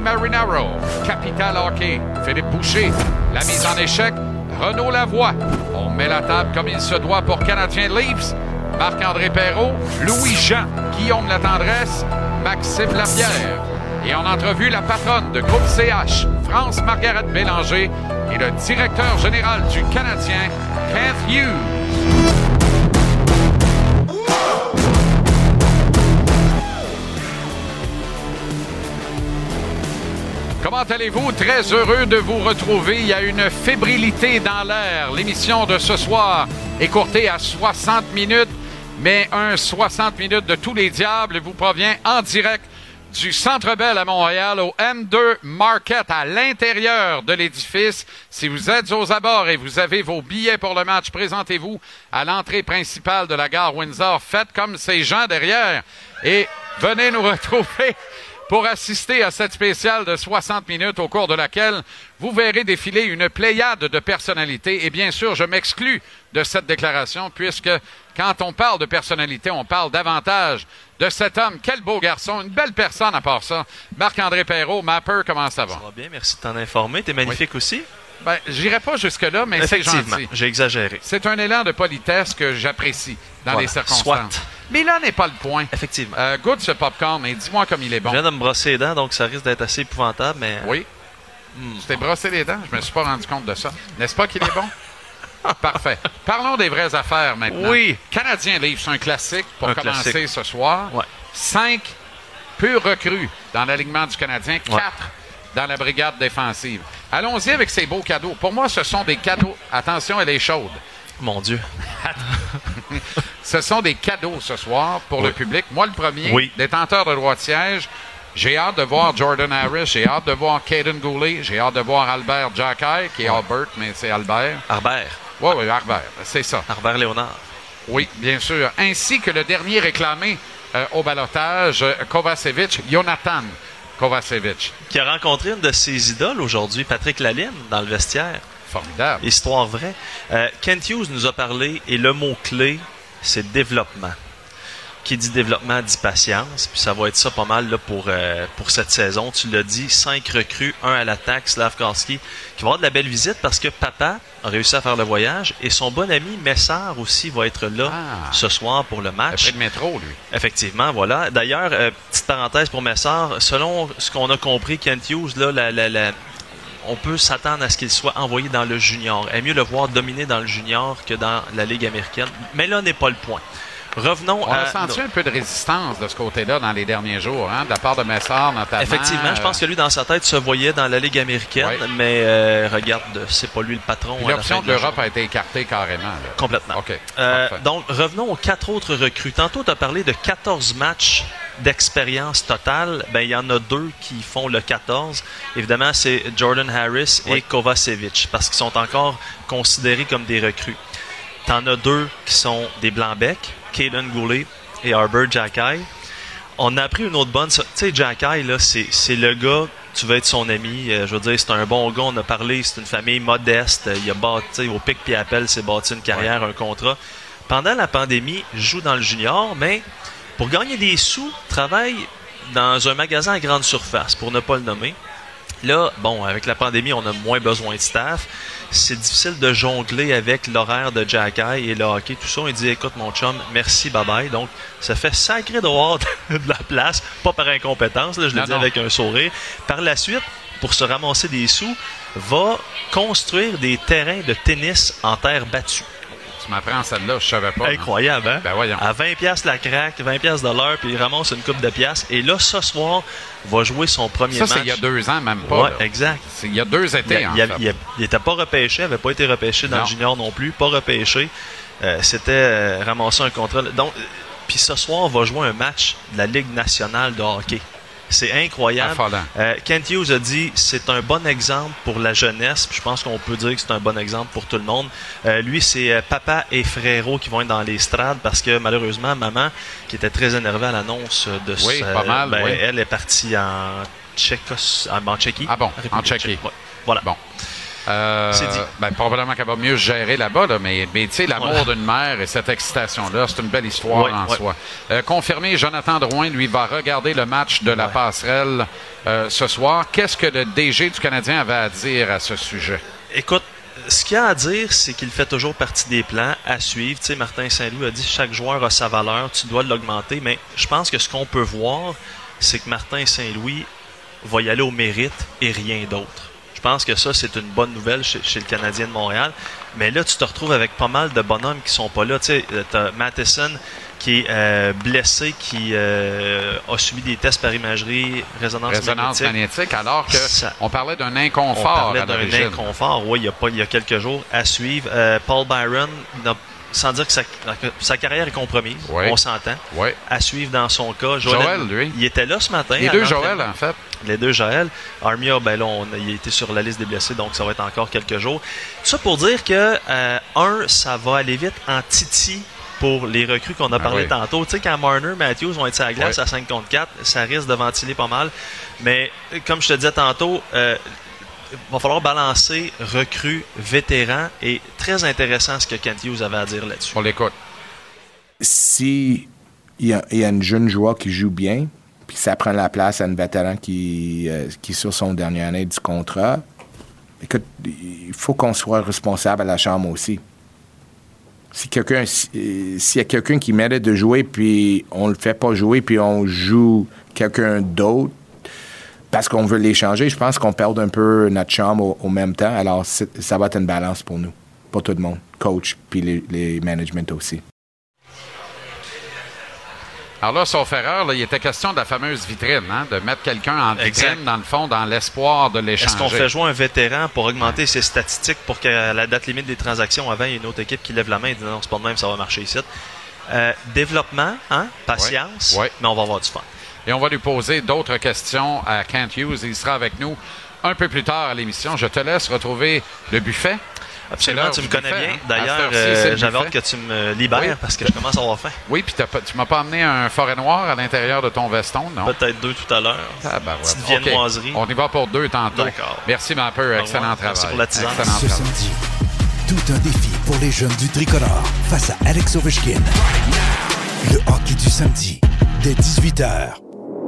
Marinaro. Capital Hockey. Philippe Boucher. La mise en échec. Renaud Lavoie. On met la table comme il se doit pour Canadien Leafs. Marc-André Perrault. Louis-Jean. Guillaume Latendresse. Maxime Lapierre. Et en entrevue, la patronne de groupe CH, France Margaret Bélanger, et le directeur général du Canadien, Keith Hughes. Comment allez-vous? Très heureux de vous retrouver. Il y a une fébrilité dans l'air. L'émission de ce soir est courtée à 60 minutes, mais un 60 minutes de tous les diables vous provient en direct du Centre Bell à Montréal au M2 Market à l'intérieur de l'édifice. Si vous êtes aux abords et vous avez vos billets pour le match, présentez-vous à l'entrée principale de la gare Windsor. Faites comme ces gens derrière et venez nous retrouver pour assister à cette spéciale de 60 minutes au cours de laquelle vous verrez défiler une pléiade de personnalités. Et bien sûr, je m'exclus de cette déclaration puisque quand on parle de personnalité, on parle davantage de cet homme. Quel beau garçon, une belle personne à part ça. Marc-André Perrault, Mapper, comment ça va? Ça va bien, merci de t'en informer. T'es magnifique aussi. Ben, j'irai pas jusque-là, mais c'est gentil. j'ai exagéré. C'est un élan de politesse que j'apprécie dans Voilà, les circonstances. soit. Mais là n'est pas le point. Effectivement. Euh, goûte ce popcorn et dis-moi comme il est bon. Je viens de me brosser les dents, donc ça risque d'être assez épouvantable, mais Oui. Hmm. Tu t'es brossé les dents? Je me suis pas rendu compte de ça. N'est-ce pas qu'il est bon? Parfait. Parlons des vraies affaires maintenant. Oui. Canadien Livre, c'est un classique pour Un commencer classique. ce soir. Ouais. Cinq purs recrues dans l'alignement du Canadien, Ouais. quatre dans la brigade défensive. Allons-y avec ces beaux cadeaux. Pour moi, ce sont des cadeaux. Attention, elle est chaude. mon Dieu. Ce sont des cadeaux ce soir pour le public. Moi, le premier, Oui. détenteur de droit de siège. J'ai hâte de voir Jordan Harris, j'ai hâte de voir Caden Goulet, j'ai hâte de voir Albert Jacky, qui est Albert, mais c'est Albert. Harbert. Oui, oui, Albert, c'est ça. Harbert Léonard. Oui, bien sûr. Ainsi que le dernier réclamé euh, au balotage, euh, Kovacevic, Jonathan Kovacevic. Qui a rencontré une de ses idoles aujourd'hui, Patrick Laline, dans le vestiaire. Formidable. Histoire vraie. Euh, Kent Hughes nous a parlé et le mot-clé, c'est développement. Qui dit développement dit patience. Puis ça va être ça pas mal là, pour, euh, pour cette saison. Tu l'as dit, cinq recrues, un à l'attaque, Slavkowski, qui va avoir de la belle visite parce que papa a réussi à faire le voyage et son bon ami Messard aussi va être là Ah. ce soir pour le match. Après le métro, lui. Effectivement, voilà. D'ailleurs, euh, petite parenthèse pour Messard, selon ce qu'on a compris, Kent Hughes, là, la- la- la- on peut s'attendre à ce qu'il soit envoyé dans le junior. Est mieux le voir dominer dans le junior que dans la Ligue américaine. Mais là n'est pas le point. Revenons On à. a senti un peu de résistance de ce côté-là dans les derniers jours, hein, de la part de Messard notamment. Effectivement, je pense que lui, dans sa tête, se voyait dans la Ligue américaine, mais euh, regarde, c'est pas lui le patron. L'option de l'Europe a été écartée carrément. là. Complètement. OK. Euh, donc, revenons aux quatre autres recrues. Tantôt, tu as parlé de 14 matchs d'expérience totale. Ben, il y en a deux qui font le 14. Évidemment, c'est Jordan Harris et. Kovacevic, parce qu'ils sont encore considérés comme des recrues. Tu en as deux qui sont des Blancs-Becs, Caden Goulet et Arbor Jacky. On a appris une autre bonne. Tu sais, Jacky, là, c'est c'est le gars, tu veux être son ami. euh, je veux dire, c'est un bon gars. On a parlé, c'est une famille modeste. euh, Il a bâti, au pic puis appel, s'est bâti une carrière, un contrat. Pendant la pandémie, il joue dans le junior, mais pour gagner des sous, travaille dans un magasin à grande surface, pour ne pas le nommer. Là, bon, avec la pandémie, on a moins besoin de staff. C'est difficile de jongler avec l'horaire de Jacky et le hockey, tout ça. Il dit, écoute, mon chum, merci, bye bye. Donc, ça fait sacré droit de la place, pas par incompétence, là, je le dis non. avec un sourire. Par la suite, pour se ramasser des sous, va construire des terrains de tennis en terre battue. Tu m'apprends celle-là, je savais pas. Incroyable, hein? Ben voyons. À 20 pièces la craque, 20 pièces de l'heure, puis il ramasse une coupe de pièces. Et là, ce soir, va jouer son premier Ça, match. c'est il y a deux ans, même pas. Là. exact. Il y a deux Il étés, en il- fait. il- il était pas repêché, il avait pas été repêché dans Non. le junior non plus, pas repêché. Euh, C'était euh, ramasser un contrat. Donc, euh, puis ce soir, on va jouer un match de la Ligue nationale de hockey. C'est incroyable. Euh, Kent Hughes a dit c'est un bon exemple pour la jeunesse. puis Je pense qu'on peut dire que c'est un bon exemple pour tout le monde. Euh, lui, c'est euh, papa et frérot qui vont être dans les strades parce que malheureusement, maman, qui était très énervée à l'annonce de Oui, ce- pas mal, ben, oui. elle est partie en, Tchécos, en, Tchéquie. Ah bon, en Tchéquie. ouais. Voilà. Bon. Euh, C'est dit. ben, probablement qu'elle va mieux gérer là-bas, là, mais, mais tu sais, l'amour d'une mère et cette excitation-là, c'est une belle histoire Ouais, en ouais. soi. Euh, confirmé, Jonathan Drouin, lui, va regarder le match de la Ouais. passerelle euh, ce soir. Qu'est-ce que le DG du Canadien avait à dire à ce sujet? Écoute, ce qu'il y a à dire, c'est qu'il fait toujours partie des plans à suivre. Tu sais, Martin Saint-Louis a dit chaque joueur a sa valeur, tu dois l'augmenter. Mais je pense que ce qu'on peut voir, c'est que Martin Saint-Louis va y aller au mérite et rien d'autre. Je pense que ça, c'est une bonne nouvelle chez, chez le Canadien de Montréal. Mais là, tu te retrouves avec pas mal de bonhommes qui sont pas là. Tu sais, t'as Matheson qui est euh, blessé, qui euh, a subi des tests par imagerie, résonance, Résonance magnétique. magnétique, alors que Ça- on parlait d'un On inconfort parlait à d'un inconfort, oui, il y, a pas, il y a quelques jours à suivre. Euh, Paul Byron, n'a- sans dire que sa, carrière est compromise, on s'entend. Oui. À suivre dans son cas. Joël, lui. Il était là ce matin. Les deux. Joël, en fait. Les deux Joël. Armia, ben là, on il a été sur la liste des blessés, donc ça va être encore quelques jours. Ça pour dire que, euh, un, ça va aller vite en titi pour les recrues qu'on a Ah parlé oui. tantôt. Tu sais, quand Marner, Matthews vont être sur la glace Oui. à 5 contre 4, ça risque de ventiler pas mal. Mais comme je te disais tantôt, euh, va falloir balancer recrues, vétérans, et très intéressant ce que Kent Hughes avait à dire là-dessus. On l'écoute. si il y, a, il y a une jeune joueur qui joue bien, puis ça prend la place à un vétéran qui, euh, qui est sur son dernière année du contrat, écoute, il faut qu'on soit responsable à la chambre aussi. Si quelqu'un, si- s'il y a quelqu'un qui mérite de jouer, puis on le fait pas jouer, puis on joue quelqu'un d'autre, parce qu'on veut l'échanger, je pense qu'on perd un peu notre chambre au, au même temps. Alors, ça va être une balance pour nous, pour tout le monde, coach, puis les, les management aussi. Alors là, sauf erreur, là, il était question de la fameuse vitrine, hein, de mettre quelqu'un en vitrine, Exact. dans le fond, dans l'espoir de l'échanger. Est-ce qu'on fait jouer un vétéran pour augmenter ses statistiques pour qu'à la date limite des transactions, avant, il y ait une autre équipe qui lève la main et dit non, c'est pas de même, ça va marcher ici. Euh, développement, hein, patience, Ouais. Ouais. mais on va avoir du fun. Et on va lui poser d'autres questions à Kent Hughes. Il sera avec nous un peu plus tard à l'émission. Je te laisse retrouver le buffet. Absolument, tu me connais buffet, bien. hein? D'ailleurs, euh, j'avais hâte que tu me libères Oui. parce que je commence à avoir faim. Oui, puis tu m'as pas amené un forêt noir à l'intérieur de ton veston, non? Peut-être deux tout à l'heure. Ah, ben, ouais. Petite. On y va pour deux tantôt. D'accord. Merci, ma peu. Excellent travail. Merci pour la tisane. Excellent Ce travail. samedi, tout un défi pour les jeunes du tricolore face à Alex Ovechkin. Le hockey du samedi, dès 18h.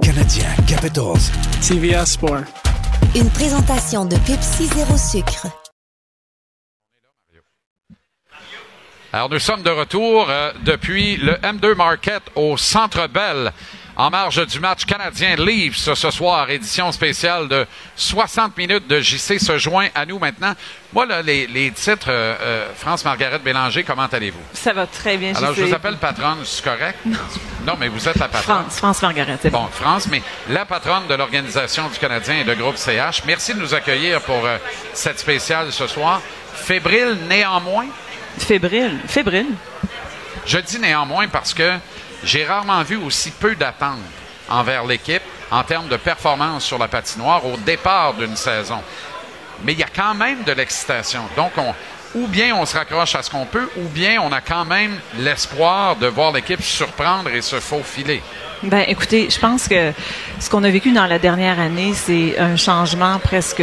Canadien Capitals. TVA Sport. Une présentation de Pepsi Zéro Sucre. Alors, nous sommes de retour euh, depuis le M2 Market au Centre Bell, en marge du match canadien Leafs ce soir, édition spéciale de 60 minutes de JC se joint à nous maintenant. Moi, là, les, les titres, euh, euh, France-Margaret Bélanger, comment allez-vous? Ça va très bien. Alors, je vous appelle patronne, c'est correct? Non. mais vous êtes la patronne. France, France Margaret, c'est bon. Bon, France, mais la patronne de l'Organisation du Canadien et de groupe CH. Merci de nous accueillir pour euh, cette spéciale ce soir. Fébrile néanmoins? Fébrile. Fébrile. Je dis néanmoins parce que j'ai rarement vu aussi peu d'attentes envers l'équipe en termes de performance sur la patinoire au départ d'une saison. Mais il y a quand même de l'excitation. Donc, on, ou bien on se raccroche à ce qu'on peut, ou bien on a quand même l'espoir de voir l'équipe surprendre et se faufiler. Ben, écoutez, je pense que ce qu'on a vécu dans la dernière année, c'est un changement presque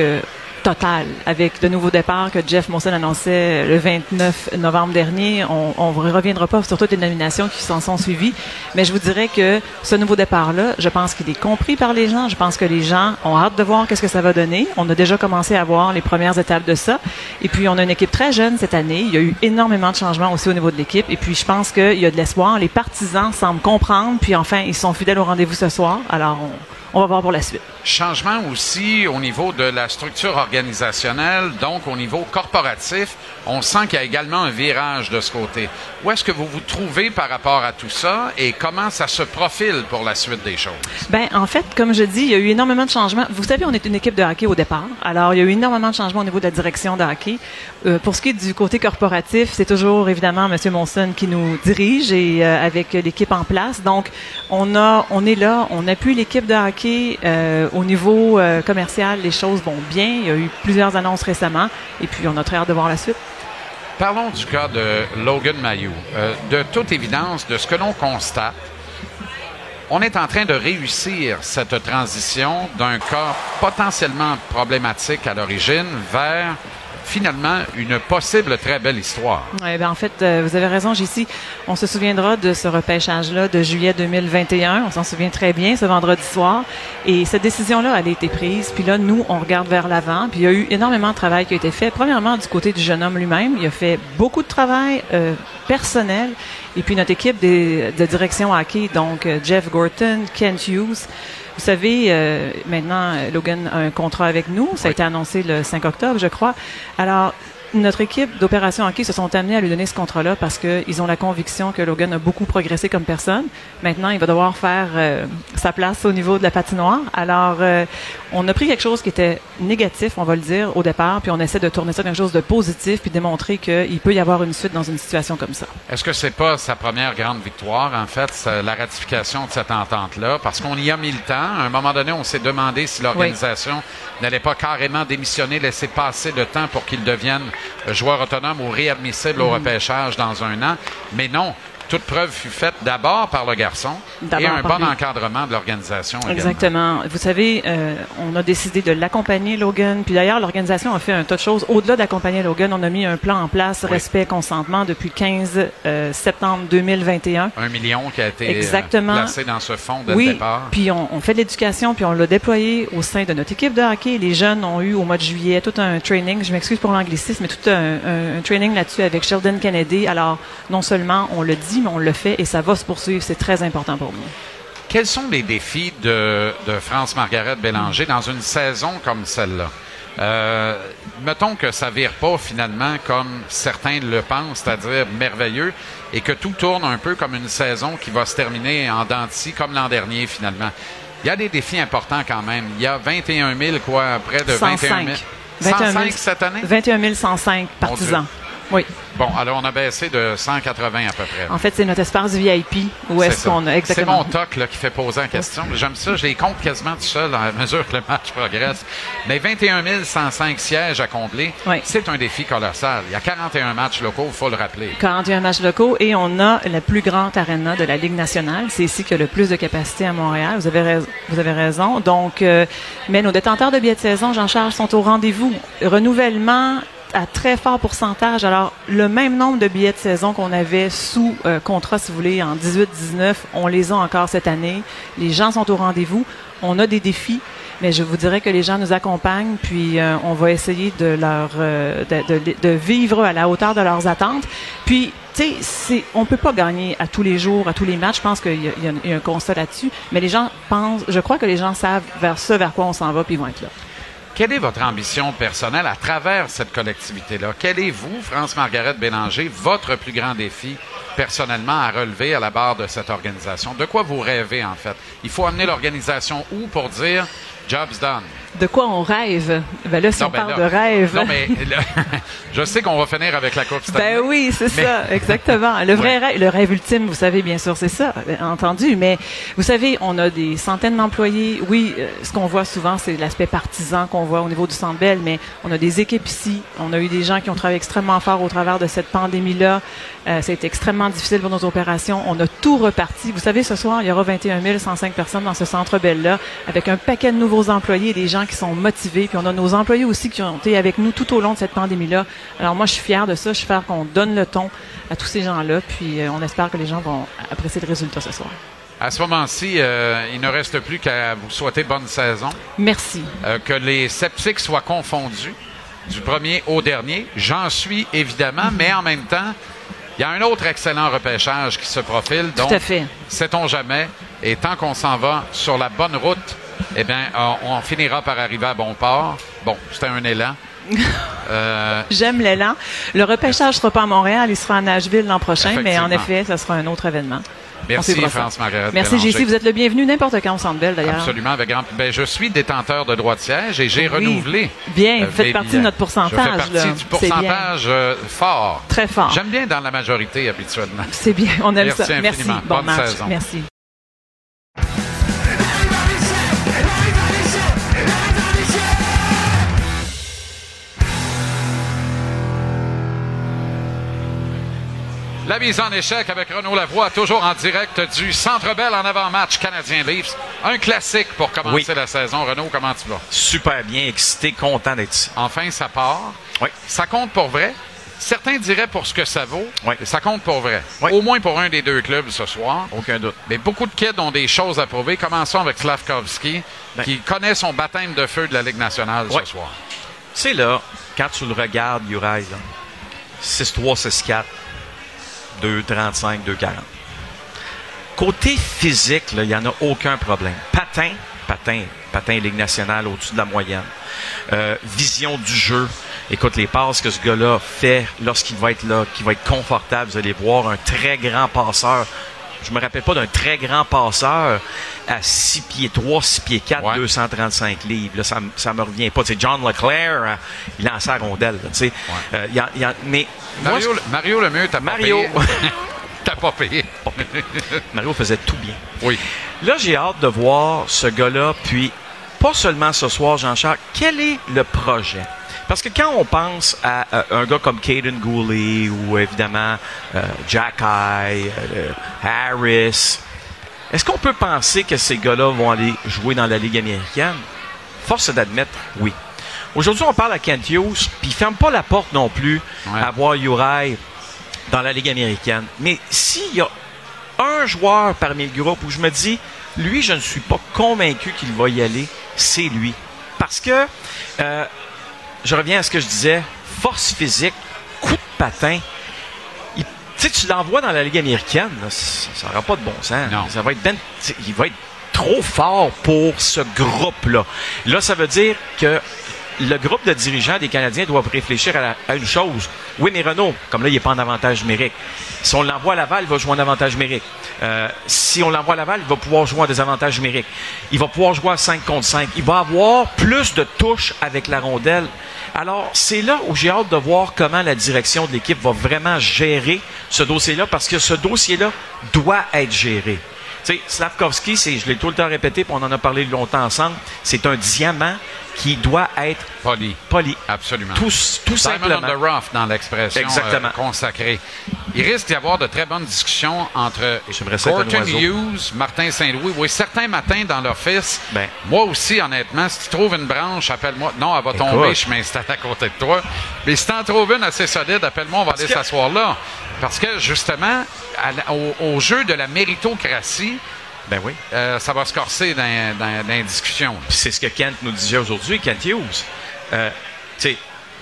total avec le nouveau départ que Jeff Monson annonçait le 29 novembre dernier. On ne reviendra pas sur toutes les nominations qui s'en sont suivies, mais je vous dirais que ce nouveau départ-là, je pense qu'il est compris par les gens. Je pense que les gens ont hâte de voir qu'est-ce que ça va donner. On a déjà commencé à voir les premières étapes de ça. Et puis, on a une équipe très jeune cette année. Il y a eu énormément de changements aussi au niveau de l'équipe. Et puis, je pense qu'il y a de l'espoir. Les partisans semblent comprendre. Puis, enfin, ils sont fidèles au rendez-vous ce soir. Alors, on, on va voir pour la suite. Changement aussi au niveau de la structure organisationnelle, donc au niveau corporatif. On sent qu'il y a également un virage de ce côté. Où est-ce que vous vous trouvez par rapport à tout ça et comment ça se profile pour la suite des choses? Ben, en fait, comme je dis, il y a eu énormément de changements. Vous savez, on est une équipe de hockey au départ. Alors, il y a eu énormément de changements au niveau de la direction de hockey. Euh, pour ce qui est du côté corporatif, c'est toujours évidemment M. Monson qui nous dirige et euh, avec l'équipe en place. Donc, on a, on est là, on appuie l'équipe de hockey euh, au niveau commercial. Les choses vont bien. Il y a eu plusieurs annonces récemment et puis on a très hâte de voir la suite. Parlons du cas de Logan Mayou. De toute évidence, de ce que l'on constate, on est en train de réussir cette transition d'un cas potentiellement problématique à l'origine vers finalement une possible très belle histoire. Ouais, ben en fait, euh, vous avez raison, JC. On se souviendra de ce repêchage-là de juillet 2021. On s'en souvient très bien, ce vendredi soir. Et cette décision-là, elle a été prise. Puis là, nous, on regarde vers l'avant. Puis il y a eu énormément de travail qui a été fait. Premièrement, du côté du jeune homme lui-même, il a fait beaucoup de travail euh, personnel. Et puis notre équipe de direction hockey, donc euh, Jeff Gorton, Kent Hughes. Vous savez, euh, maintenant, Logan a un contrat avec nous. Ça a été annoncé le 5 octobre, je crois. Alors, notre équipe d'opération hockey se sont amenés à lui donner ce contrat-là parce qu'ils ont la conviction que Logan a beaucoup progressé comme personne. Maintenant, il va devoir faire euh, sa place au niveau de la patinoire. Alors, euh, on a pris quelque chose qui était négatif, on va le dire, au départ, puis on essaie de tourner ça quelque chose de positif, puis démontrer qu'il peut y avoir une suite dans une situation comme ça. Est-ce que c'est pas sa première grande victoire, en fait, la ratification de cette entente-là? Parce qu'on y a mis le temps. À un moment donné, on s'est demandé si l'organisation n'allait pas carrément démissionner, laisser passer le temps pour qu'il devienne joueur autonome ou réadmissible au repêchage dans un an. Mais non. Toute preuve fut faite d'abord par le garçon et un bon lui. encadrement de l'organisation. également. Exactement. Vous savez, euh, on a décidé de l'accompagner, Logan. Puis d'ailleurs, l'organisation a fait un tas de choses. Au-delà d'accompagner Logan, on a mis un plan en place, Oui. respect, consentement, depuis 15 euh, septembre 2021. Un million qui a été euh, Exactement. placé dans ce fonds dès oui, le départ. puis on, on fait de l'éducation, puis on l'a déployé au sein de notre équipe de hockey. Les jeunes ont eu au mois de juillet tout un training, je m'excuse pour l'anglicisme, mais tout un, un- un training là-dessus avec Sheldon Kennedy. Alors, non seulement on le dit, mais on le fait et ça va se poursuivre. C'est très important pour nous. Quels sont les défis de, de France-Margaret Bélanger dans une saison comme celle-là? Euh, mettons que ça vire pas finalement comme certains le pensent, c'est-à-dire merveilleux, et que tout tourne un peu comme une saison qui va se terminer en dents comme l'an dernier finalement. Il y a des défis importants quand même. Il y a 21 000, quoi, près de 21 000. 105. 21 000 105 cette année? 21 105 partisans. Oui. Bon, alors on a baissé de 180 à peu près. En fait, c'est notre espace VIP. Où C'est est-ce qu'on a C'est exactement mon toc là, qui fait poser la question. J'aime ça. Je les compte quasiment tout seul à mesure que le match progresse. Mais 21 105 sièges à combler, Oui. c'est un défi colossal. Il y a 41 matchs locaux, il faut le rappeler. 41 matchs locaux et on a la plus grande arena de la Ligue nationale. C'est ici qu'il y a le plus de capacité à Montréal. Vous avez, rais- vous avez raison. Donc, euh, mais nos détenteurs de billets de saison, Jean-Charles, sont au rendez-vous. Renouvellement à très fort pourcentage. Alors, le même nombre de billets de saison qu'on avait sous euh, contrat, si vous voulez, en 18-19, on les a encore cette année. Les gens sont au rendez-vous. On a des défis. Mais je vous dirais que les gens nous accompagnent, puis euh, on va essayer de leur euh, de, de- de vivre à la hauteur de leurs attentes. Puis, tu sais, c'est on peut pas gagner à tous les jours, à tous les matchs. Je pense qu'il y, y y a un constat là-dessus. Mais les gens pensent, je crois que les gens savent vers ce vers quoi on s'en va, puis ils vont être là. Quelle est votre ambition personnelle à travers cette collectivité-là? Quel est vous, France-Margaret Bélanger, votre plus grand défi personnellement à relever à la barre de cette organisation? De quoi vous rêvez, en fait? Il faut amener l'organisation où pour dire job's done? De quoi on rêve? Ben là, si Non, on ben parle là- de rêve. Non, mais là, je sais qu'on va finir avec la Coupe Stanley. Ben oui, c'est Mais- ça, exactement. Le vrai Ouais. rêve, le rêve ultime, vous savez, bien sûr, c'est ça, bien entendu. Mais vous savez, on a des centaines d'employés. Oui, euh, ce qu'on voit souvent, c'est l'aspect partisan qu'on voit au niveau du Centre Bell, mais on a des équipes ici. On a eu des gens qui ont travaillé extrêmement fort au travers de cette pandémie-là. Euh, ça a été extrêmement difficile pour nos opérations. On a tout reparti. Vous savez, ce soir, il y aura 21 105 personnes dans ce Centre Bell-là, avec un paquet de nouveaux employés, des gens qui sont motivés. Puis on a nos employés aussi qui ont été avec nous tout au long de cette pandémie-là. Alors moi, je suis fière de ça. Je suis fière qu'on donne le ton à tous ces gens-là. Puis euh, on espère que les gens vont apprécier le résultat ce soir. À ce moment-ci, euh, il ne reste plus qu'à vous souhaiter bonne saison, Merci. euh, que les sceptiques soient confondus du premier au dernier. J'en suis évidemment, mais en même temps, il y a un autre excellent repêchage qui se profile. Donc, Tout à fait. sait-on jamais. Et tant qu'on s'en va sur la bonne route, eh bien, on, finira par arriver à bon port. Bon, c'était un élan. Euh, J'aime l'élan. Le repêchage sera pas à Montréal, il sera à Nashville l'an prochain, mais en effet, ça sera un autre événement. Merci. France-Margaret. Merci. JC. Vous êtes le bienvenu n'importe quand au Centre Bell, d'ailleurs. Absolument, avec grand. Ben, je suis détenteur de droit de siège et j'ai Oui. renouvelé. Bien, euh, vous faites partie de notre pourcentage, Je fais partie là. du pourcentage euh, fort. Très fort. J'aime bien dans la majorité habituellement. C'est bien, on aime Merci ça. Merci. Bon Bonne match. saison. Merci. La mise en échec avec Renaud Lavoie, toujours en direct du Centre Bell en avant-match canadien Leafs. Un classique pour commencer Oui. la saison. Renaud, comment tu vas? Super bien, excité, content d'être ici. Enfin, ça part. Oui. Ça compte pour vrai? Certains diraient pour ce que ça vaut. Oui. Ça compte pour vrai. Oui. Au moins pour un des deux clubs ce soir. Aucun doute. Mais beaucoup de kids ont des choses à prouver. Commençons avec Slavkovski, Ben. qui connaît son baptême de feu de la Ligue nationale Oui. ce soir. Tu sais, là, quand tu le regardes, Uri, là, 6-3, 6-4, 2-35, 2-40. Côté physique, il n'y en a aucun problème. Patin, patin, patin Ligue nationale au-dessus de la moyenne. Euh, vision du jeu. Écoute, les passes que ce gars-là fait lorsqu'il va être là, qu'il va être confortable, vous allez voir un très grand passeur. Je me rappelle pas d'un très grand passeur à 6 pieds 3, 6 pieds 4, Ouais. 235 livres. Là, ça, ça me revient pas. Tu sais, John Leclerc, euh, il lançait la rondelle. là. Euh, il y a- il y a- mais moi, Mario, Mario Lemieux, t'as pas Mario. payé. t'as pas payé. Mario faisait tout bien. Oui. Là, j'ai hâte de voir ce gars-là, puis pas seulement ce soir, Jean-Charles, quel est le projet? Parce que quand on pense à, euh, un gars comme Caden Gooley ou évidemment euh, Jack High, euh, Harris, est-ce qu'on peut penser que ces gars-là vont aller jouer dans la Ligue américaine? Force d'admettre, oui. Aujourd'hui, on parle à Kent Hughes, puis il ferme pas la porte non plus Ouais. à voir Uri dans la Ligue américaine. Mais s'il y a un joueur parmi le groupe où je me dis, lui, je ne suis pas convaincu qu'il va y aller, c'est lui. Parce que, euh, je reviens à ce que je disais, force physique, coup de patin. Il- Tu l'envoies dans la Ligue américaine, là, ça n'aura pas de bon sens. Non. Ça va être ben- il va être trop fort pour ce groupe-là. Là, ça veut dire que le groupe de dirigeants des Canadiens doivent réfléchir à, une chose. Oui, mais Renault, comme là, il n'est pas en avantage numérique. Si on l'envoie à Laval, il va jouer en avantage numérique. Euh, si on l'envoie à Laval, il va pouvoir jouer en désavantage numérique. Il va pouvoir jouer à 5 contre 5. Il va avoir plus de touches avec la rondelle. Alors, c'est là où j'ai hâte de voir comment la direction de l'équipe va vraiment gérer ce dossier-là, parce que ce dossier-là doit être géré. Tu sais, Slavkovski, je l'ai tout le temps répété, puis on en a parlé longtemps ensemble, c'est un diamant qui doit être Poli. poli. Absolument. Tout, tout simplement. on the rough dans l'expression euh, consacrée. Il risque d'y avoir de très bonnes discussions entre oiseau. Hughes, Martin Saint-Louis. Oui, certains matins dans l'office, Ben. moi aussi, honnêtement, si tu trouves une branche, appelle-moi. Non, elle va Écoute. tomber, je m'installe à côté de toi. Mais si tu en trouves une assez solide, appelle-moi, on va aller que- s'asseoir là. Parce que, justement, à la- au, au jeu de la méritocratie, Ben oui. euh, ça va se corser dans, dans, dans les discussions. Puis c'est ce que Kent nous disait aujourd'hui, Kent Hughes. Euh, tu sais,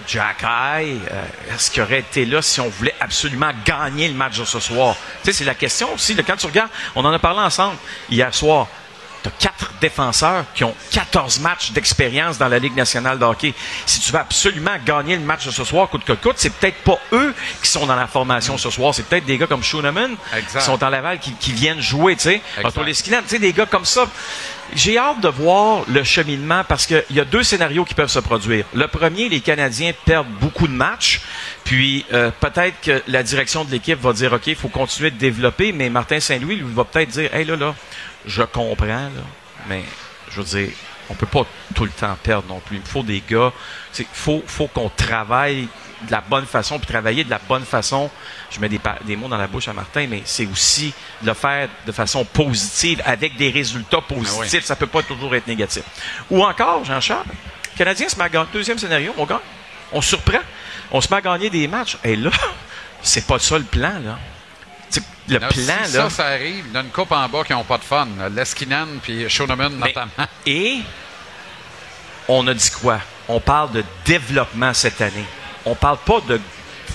Jack High, euh, est-ce qu'il aurait été là si on voulait absolument gagner le match de ce soir? Tu sais, c'est la question aussi. quand tu regardes, on en a parlé ensemble hier soir. Tu as quatre défenseurs qui ont 14 matchs d'expérience dans la Ligue nationale de hockey. Si tu veux absolument gagner le match de ce soir, coûte que coûte, c'est peut-être pas eux qui sont dans la formation ce soir. C'est peut-être des gars comme Schooneman qui sont en Laval qui, qui viennent jouer, tu sais. Leskinen, tu sais, des gars comme ça. J'ai hâte de voir le cheminement parce qu'il y a deux scénarios qui peuvent se produire. Le premier, les Canadiens perdent beaucoup de matchs, puis euh, peut-être que la direction de l'équipe va dire, OK, il faut continuer de développer, mais Martin Saint-Louis, lui, va peut-être dire, hey, là, là, je comprends, là, mais je veux dire, on peut pas tout le temps perdre non plus. Il faut des gars, il faut, faut qu'on travaille de la bonne façon, puis travailler de la bonne façon. Je mets des, des mots dans la bouche à Martin, mais c'est aussi de le faire de façon positive, avec des résultats positifs. oui. Ça peut pas toujours être négatif. Ou encore, Jean-Charles, le Canadien se met à gagner. Deuxième scénario, on gagne. On surprend. On se met à gagner des matchs. Et là, c'est pas ça le plan, là. Le plan, si là. ça, ça arrive, il y a une coupe en bas qui n'ont pas de fun. Leskinen puis Shoneman notamment. Et on a dit quoi? On parle de développement cette année. On parle pas de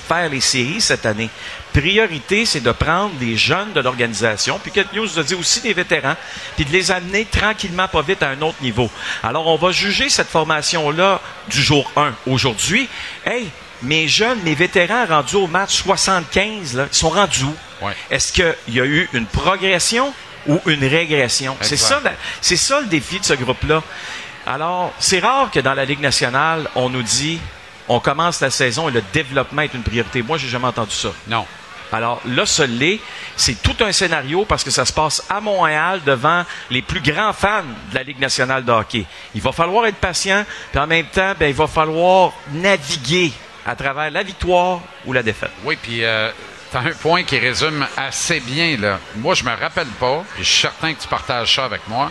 faire les séries cette année. Priorité, c'est de prendre des jeunes de l'organisation, puis Kent News a dit aussi des vétérans, puis de les amener tranquillement, pas vite, à un autre niveau. Alors, on va juger cette formation-là du jour 1. Aujourd'hui, hey, mes jeunes, mes vétérans rendus au match 75, là, ils sont rendus où? Ouais. Est-ce qu'il y a eu une progression ou une régression? C'est ça, c'est ça le défi de ce groupe-là. Alors, c'est rare que dans la Ligue nationale, on nous dit on commence la saison et le développement est une priorité. Moi, j'ai jamais entendu ça. Non. Alors là, ce l'est. C'est tout un scénario parce que ça se passe à Montréal devant les plus grands fans de la Ligue nationale de hockey. Il va falloir être patient, puis en même temps, ben, il va falloir naviguer à travers la victoire ou la défaite. Oui, puis euh, T'as un point qui résume assez bien, là. Moi, je me rappelle pas, puis je suis certain que tu partages ça avec moi,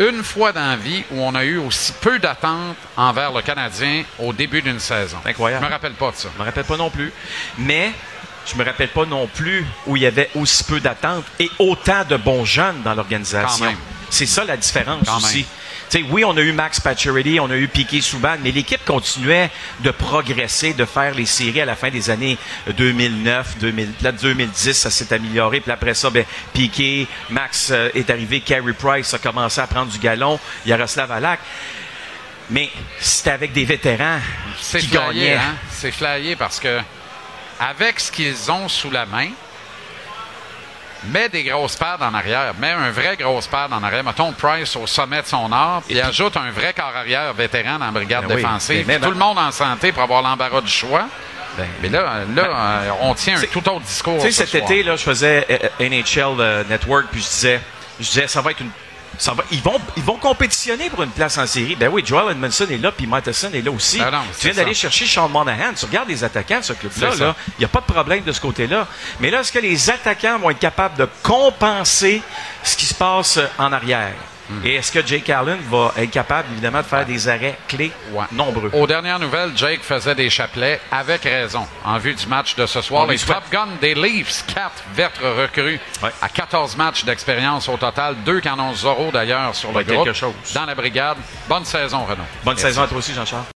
une fois dans la vie où on a eu aussi peu d'attentes envers le Canadien au début d'une saison. Incroyable. Je me rappelle pas de ça. Je me rappelle pas non plus. Mais je me rappelle pas non plus où il y avait aussi peu d'attentes et autant de bons jeunes dans l'organisation. C'est ça la différence Quand aussi. même. Oui, on a eu Max Pacioretty, on a eu Piquet Souban, mais l'équipe continuait de progresser, de faire les séries à la fin des années 2009, 2000, là, 2010, ça s'est amélioré. Puis après ça, ben, Piquet, Max euh, est arrivé, Carey Price a commencé à prendre du galon, Yaroslav Alak. Mais c'était avec des vétérans C'est qui flyé, gagnaient. hein? C'est flyé parce que avec ce qu'ils ont sous la main, mets des grosses paires en arrière, mets un vrai grosse paire en arrière, mettons Price au sommet de son art, puis ajoute un vrai corps arrière vétéran dans la brigade Ben oui, défensive, puis tout le monde en santé pour avoir l'embarras du choix. Ben, Mais là, là euh, on tient un tout autre discours. Tu sais, ce cet soir. été, là, je faisais euh, euh, NHL Network, puis je disais, je disais, ça va être une. Ça va, ils, vont, ils vont compétitionner pour une place en série. Ben oui, Joel Edmondson est là, puis Matheson est là aussi. Ben non, tu viens d'aller chercher Sean Monahan. Tu regardes les attaquants de ce club-là, là, il n'y a pas de problème de ce côté-là. Mais là, est-ce que les attaquants vont être capables de compenser ce qui se passe en arrière? Et est-ce que Jake Allen va être capable, évidemment, de faire des arrêts clés Ouais. nombreux? Aux dernières nouvelles, Jake faisait des chapelets avec raison en vue du match de ce soir. On Les. Top Gun des Leafs, quatre vertes recrues Ouais. à 14 matchs d'expérience au total. Deux ont Zorro d'ailleurs sur le groupe. chose. Dans la brigade. Bonne saison, Renaud. Bonne Merci. saison à toi aussi, Jean-Charles.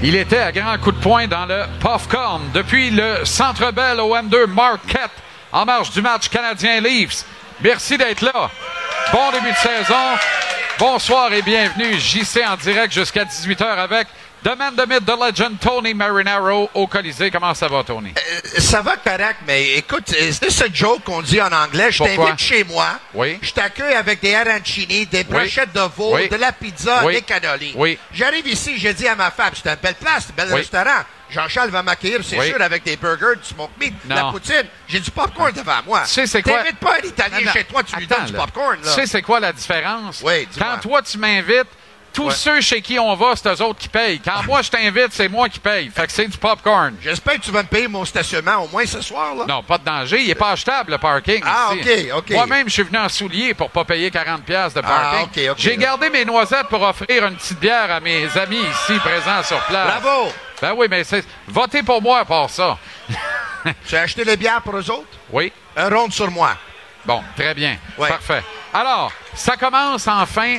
Il était à grand coup de poing dans le Puffcorn depuis le Centre Bell au M2 Marquette en marge du match canadien-Leafs. Merci d'être là. Bon début de saison. Bonsoir et bienvenue. JC en direct jusqu'à 18h avec Man the Myth, The Legend, Tony Marinaro au Colisée. Comment ça va, Tony? Euh, Ça va correct, mais écoute, c'est ce joke qu'on dit en anglais. Je t'invite chez moi. Oui. Je t'accueille avec des arancini, des brochettes de veau, Oui. de la pizza, des cannolis. Oui. J'arrive ici, j'ai dit à ma femme, c'est une belle place, un bel restaurant. Jean-Charles va m'accueillir, c'est sûr, avec des burgers, du smoke meat, de la poutine. J'ai du popcorn devant moi. Tu sais, c'est quoi? T'invites pas un Italien Non, non. chez toi, tu lui Attends, donnes du popcorn, là. Tu sais, c'est quoi la différence? Oui. Quand toi, tu m'invites, tous Ouais. ceux chez qui on va, c'est eux autres qui payent. Quand moi, je t'invite, c'est moi qui paye. Fait que c'est du popcorn. J'espère que tu vas me payer mon stationnement au moins ce soir, là. Non, pas de danger. Il n'est pas achetable, le parking. Ah, ici. OK, OK. Moi-même, je suis venu en soulier pour pas payer 40$ piastres de Ah, parking. OK, OK. J'ai gardé mes noisettes pour offrir une petite bière à mes amis ici présents sur place. Bravo! Ben oui, mais c'est. Votez pour moi pour ça. Tu as acheté les bières pour eux autres? Oui. Un ronde sur moi. Bon, très bien. Ouais. Parfait. Alors, ça commence enfin.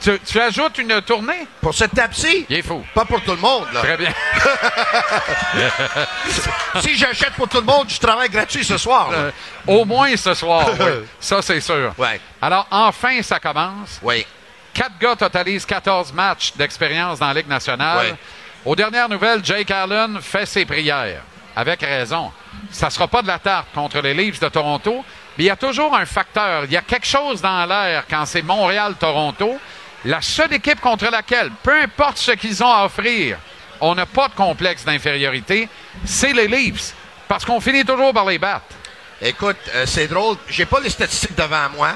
Tu, tu ajoutes une tournée? Pour cette tape-ci? Il est fou. Pas pour tout le monde, là. Très bien. si j'achète pour tout le monde, je travaille gratuit ce soir. Euh, au moins ce soir, oui. Ça, c'est sûr. Ouais. Alors, enfin, ça commence. Oui. Quatre gars totalisent 14 matchs d'expérience dans la Ligue nationale. Ouais. Aux dernières nouvelles, Jake Allen fait ses prières. Avec raison. Ça ne sera pas de la tarte contre les Leafs de Toronto, mais il y a toujours un facteur. Il y a quelque chose dans l'air quand c'est Montréal-Toronto. La seule équipe contre laquelle, peu importe ce qu'ils ont à offrir, on n'a pas de complexe d'infériorité, c'est les Leafs. Parce qu'on finit toujours par les battre. Écoute, euh, c'est drôle. J'ai pas les statistiques devant moi,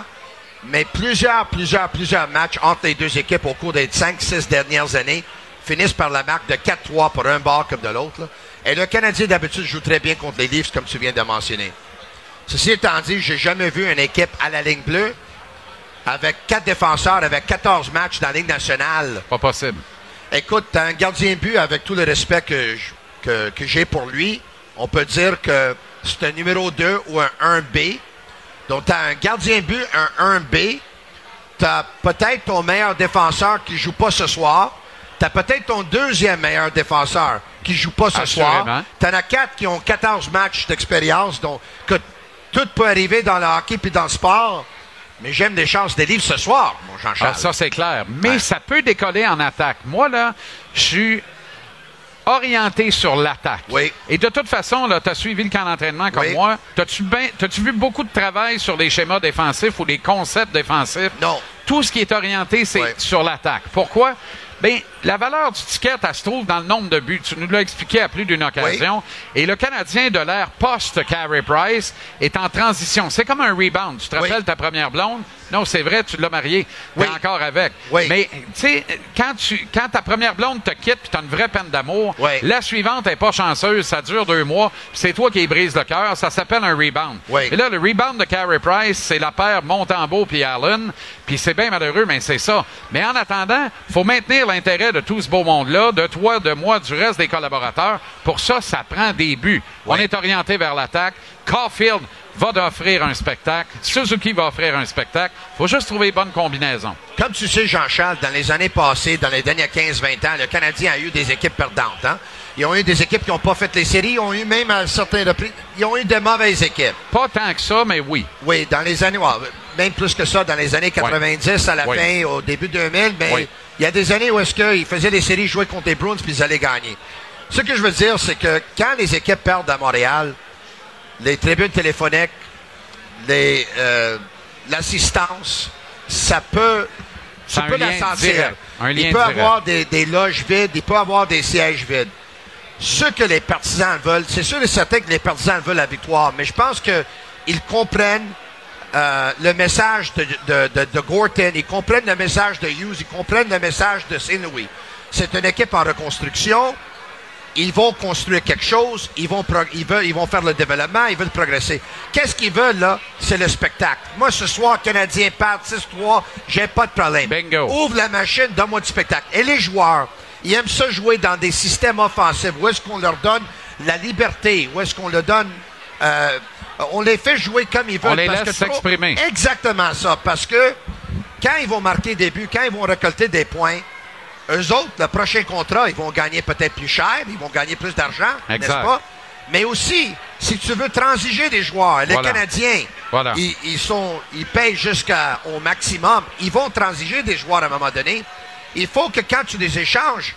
mais plusieurs, plusieurs, plusieurs matchs entre les deux équipes au cours des 5-6 dernières années finissent par la marque de 4-3 pour un bord comme de l'autre. Et le Canadien, d'habitude, joue très bien contre les Leafs, comme tu viens de mentionner. Ceci étant dit, j'ai jamais vu une équipe à la ligne bleue avec quatre défenseurs, avec 14 matchs dans la Ligue nationale. Pas possible. Écoute, t'as un gardien de but avec tout le respect que, je- que, que j'ai pour lui. On peut dire que c'est un numéro 2 ou un 1B. Donc, t'as un gardien de but, un 1B. T'as peut-être ton meilleur défenseur qui joue pas ce soir. T'as peut-être ton deuxième meilleur défenseur qui joue pas ce soir. Assurément. T'en as quatre qui ont 14 matchs d'expérience. Donc, que tout peut arriver dans le hockey puis dans le sport. Mais j'aime des chances des livres ce soir, mon Jean-Charles. Ah, ça, c'est clair. Mais Ouais. ça peut décoller en attaque. Moi, là, je suis orienté sur l'attaque. Oui. Et de toute façon, tu as suivi le camp d'entraînement comme Oui. moi. T'as-tu ben- vu beaucoup de travail sur les schémas défensifs ou les concepts défensifs? Non. Tout ce qui est orienté, c'est Oui. sur l'attaque. Pourquoi? Bien, la valeur du ticket, elle se trouve dans le nombre de buts. Tu nous l'as expliqué à plus d'une occasion. Et le Canadien de l'ère post-Carey Price est en transition. C'est comme un rebound. Tu te Oui. rappelles ta première blonde? Non, c'est vrai, tu l'as mariée. T'es encore avec. Oui. Mais, tu sais, quand, tu, quand ta première blonde te quitte puis tu as une vraie peine d'amour, Oui. la suivante n'est pas chanceuse, ça dure deux mois, puis c'est toi qui brise le cœur, ça s'appelle un rebound. Et là, le rebound de Carey Price, c'est la paire Montembeau puis Allen, puis c'est bien malheureux, mais c'est ça. Mais en attendant, faut maintenir l'intérêt de tout ce beau monde-là, de toi, de moi, du reste des collaborateurs. Pour ça, ça prend des buts. On est orienté vers l'attaque. Caulfield va offrir un spectacle. Suzuki va offrir un spectacle. faut juste trouver les bonnes combinaisons. Comme tu sais, Jean-Charles, dans les années passées, dans les dernières 15-20 ans, le Canadien a eu des équipes perdantes. Hein? Ils ont eu des équipes qui n'ont pas fait les séries. Ils ont eu même à certains reprises, ils ont eu de mauvaises équipes. Pas tant que ça, mais oui. Oui, dans les années, même plus que ça, dans les années 90, à la Oui. fin, au début 2000, mais Oui. il y a des années où est-ce qu'ils faisaient les séries, jouaient contre les Bruins, puis ils allaient gagner. Ce que je veux dire, c'est que quand les équipes perdent à Montréal, les tribunes téléphoniques, euh, l'assistance, ça peut. Un lien il peut direct. avoir des, des loges vides, il peut avoir des sièges vides. Ce que les partisans veulent, c'est sûr et certain que les partisans veulent la victoire, mais je pense qu'ils comprennent euh, le message de, de, de, de Gorton, ils comprennent le message de Hughes, ils comprennent le message de Saint-Louis. C'est une équipe en reconstruction. Ils vont construire quelque chose, ils vont, ils, veulent, ils vont faire le développement, ils veulent progresser. Qu'est-ce qu'ils veulent, là? C'est le spectacle. Moi, ce soir, Canadien part 6-3, j'ai pas de problème. Bingo. Ouvre la machine, donne-moi du spectacle. Et les joueurs, ils aiment ça jouer dans des systèmes offensifs. Où est-ce qu'on leur donne la liberté? Où est-ce qu'on leur donne... euh, on les fait jouer comme ils veulent. On les parce laisse s'exprimer. Exactement ça. Parce que quand ils vont marquer des buts, quand ils vont récolter des points, eux autres, le prochain contrat, ils vont gagner peut-être plus cher, ils vont gagner plus d'argent, n'est-ce pas? Mais aussi, si tu veux transiger des joueurs, les Voilà. Canadiens, Voilà. ils, ils sont, ils payent jusqu'au maximum. Ils vont transiger des joueurs à un moment donné. Il faut que quand tu les échanges,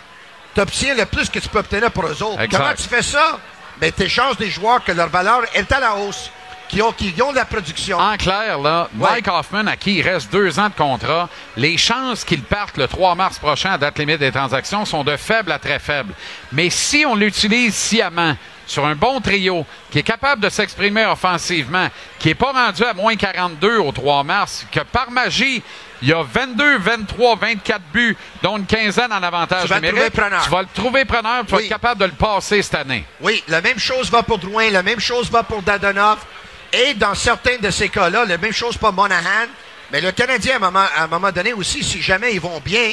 tu obtiens le plus que tu peux obtenir pour eux autres. Exact. Comment tu fais ça? Ben, tu échanges des joueurs que leur valeur est à la hausse, qui ont, qui ont de la production. En clair, là, Ouais. Mike Hoffman, à qui il reste deux ans de contrat, les chances qu'il parte le 3 mars prochain à date limite des transactions sont de faibles à très faibles. Mais si on l'utilise sciemment sur un bon trio, qui est capable de s'exprimer offensivement, qui n'est pas rendu à moins 42 au 3 mars, que par magie, il y a 22, 23, 24 buts, dont une quinzaine en avantage Tu vas le numérique, trouver preneur. tu vas le trouver preneur, tu vas être capable de le passer cette année. Oui, la même chose va pour Drouin, la même chose va pour Dadonov. Et dans certains de ces cas-là, la même chose pour Monahan. Mais le Canadien, à un moment, à un moment donné aussi, si jamais ils vont bien,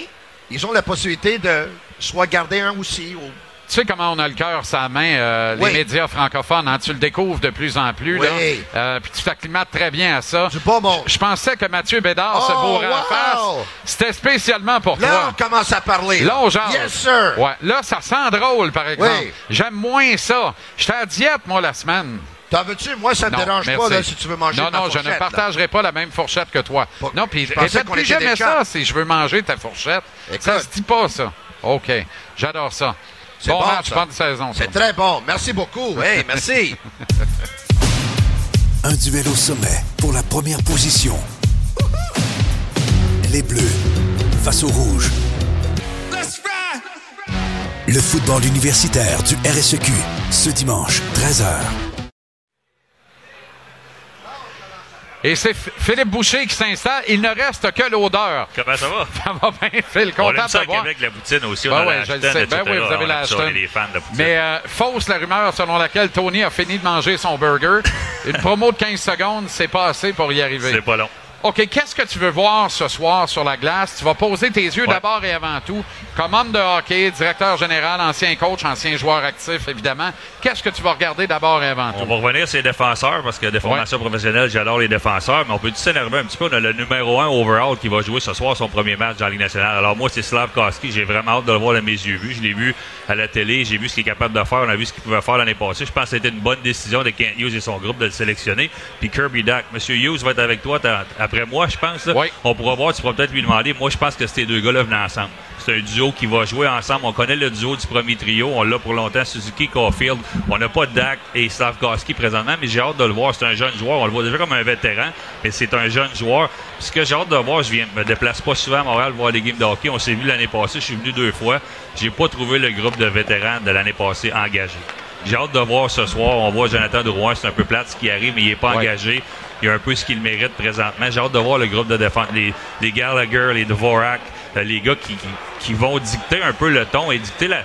ils ont la possibilité de soit garder un aussi. ou- Tu sais comment on a le cœur sa main, euh, Oui. les médias francophones, hein, tu le découvres de plus en plus. Oui. là. Euh, puis tu t'acclimates très bien à ça. Du bon. Je pensais que Mathieu Bédard se Oh, bourrait en wow! face. C'était spécialement pour Là, toi. on commence à parler. Là, on jase. Yes, sir. Ouais. Là, ça sent drôle, par exemple. Oui. J'aime moins ça. J'étais à diète, moi, la semaine. T'en veux-tu? Moi, ça me Non, dérange merci. pas là, si tu veux manger Non, de ma non, je ne fourchette, là. partagerai pas la même fourchette que toi. Pas- Non, puis répète qu'on plus était jamais ça si je veux manger ta fourchette. Écoute. Ça se dit pas, ça. OK. J'adore ça. C'est Bon, bon, match, bonne saison. C'est très bon. Merci beaucoup. Hey, merci. Un duel au sommet pour la première position. Les Bleus face aux Rouges. Le football universitaire du RSEQ, ce dimanche, 13h. Et c'est Philippe Boucher qui s'installe. Il ne reste que l'odeur. Comment ça va? Ça va bien, Phil. On Content aime de ça te voir. avec la boutine aussi. Ben on a ouais, la je le sais. Ben oui, vous avez On la aime. On de poutine. Mais euh, fausse la rumeur selon laquelle Tony a fini de manger son burger. Une promo de 15 secondes, c'est pas assez pour y arriver. C'est pas long. OK, qu'est-ce que tu veux voir ce soir sur la glace? Tu vas poser tes yeux Ouais. d'abord et avant tout. Comme homme de hockey, directeur général, ancien coach, ancien joueur actif, évidemment. Qu'est-ce que tu vas regarder d'abord et avant On tout? va revenir sur les défenseurs parce que des formations professionnelles, j'adore les défenseurs, mais on peut s'énerver un petit peu. On a le numéro 1 overall qui va jouer ce soir son premier match dans la Ligue nationale. Alors moi, c'est Slavkowski. J'ai vraiment hâte de le voir de mes yeux vus. Je l'ai vu à la télé, j'ai vu ce qu'il est capable de faire, on a vu ce qu'il pouvait faire l'année passée. Je pense que c'était une bonne décision de Kent Hughes et son groupe de le sélectionner. Puis Kirby Duck, Monsieur Hughes va être avec toi après moi, je pense. là. Oui. On pourra voir, tu pourras peut-être lui demander. Moi, je pense que ces deux gars-là venaient ensemble. C'est un duo qui va jouer ensemble. On connaît le duo du premier trio. On l'a pour longtemps, Suzuki, Caulfield. On n'a pas Dak et Slavkowski présentement, mais j'ai hâte de le voir. C'est un jeune joueur. On le voit déjà comme un vétéran, mais c'est un jeune joueur. Ce que j'ai hâte de voir, je viens me déplace pas souvent à Montréal voir des games de hockey. On s'est vu l'année passée. Je suis venu deux fois. J'ai pas trouvé le groupe de vétérans de l'année passée engagé. J'ai hâte de voir ce soir. On voit Jonathan Drouin, c'est un peu plate ce qui arrive, mais il n'est pas engagé. Il a un peu ce qu'il mérite présentement. J'ai hâte de voir le groupe de défense, les, les Gallagher, les Dvorak, les gars qui, qui, qui, vont dicter un peu le ton et dicter la.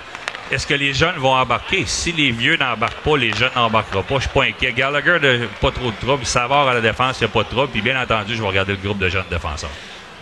Est-ce que les jeunes vont embarquer? Si les vieux n'embarquent pas, les jeunes n'embarqueront pas. Je suis pas inquiet. Gallagher, de, pas trop de trouble. Savard à la défense, il n'y a pas de trouble. Puis bien entendu, je vais regarder le groupe de jeunes défenseurs.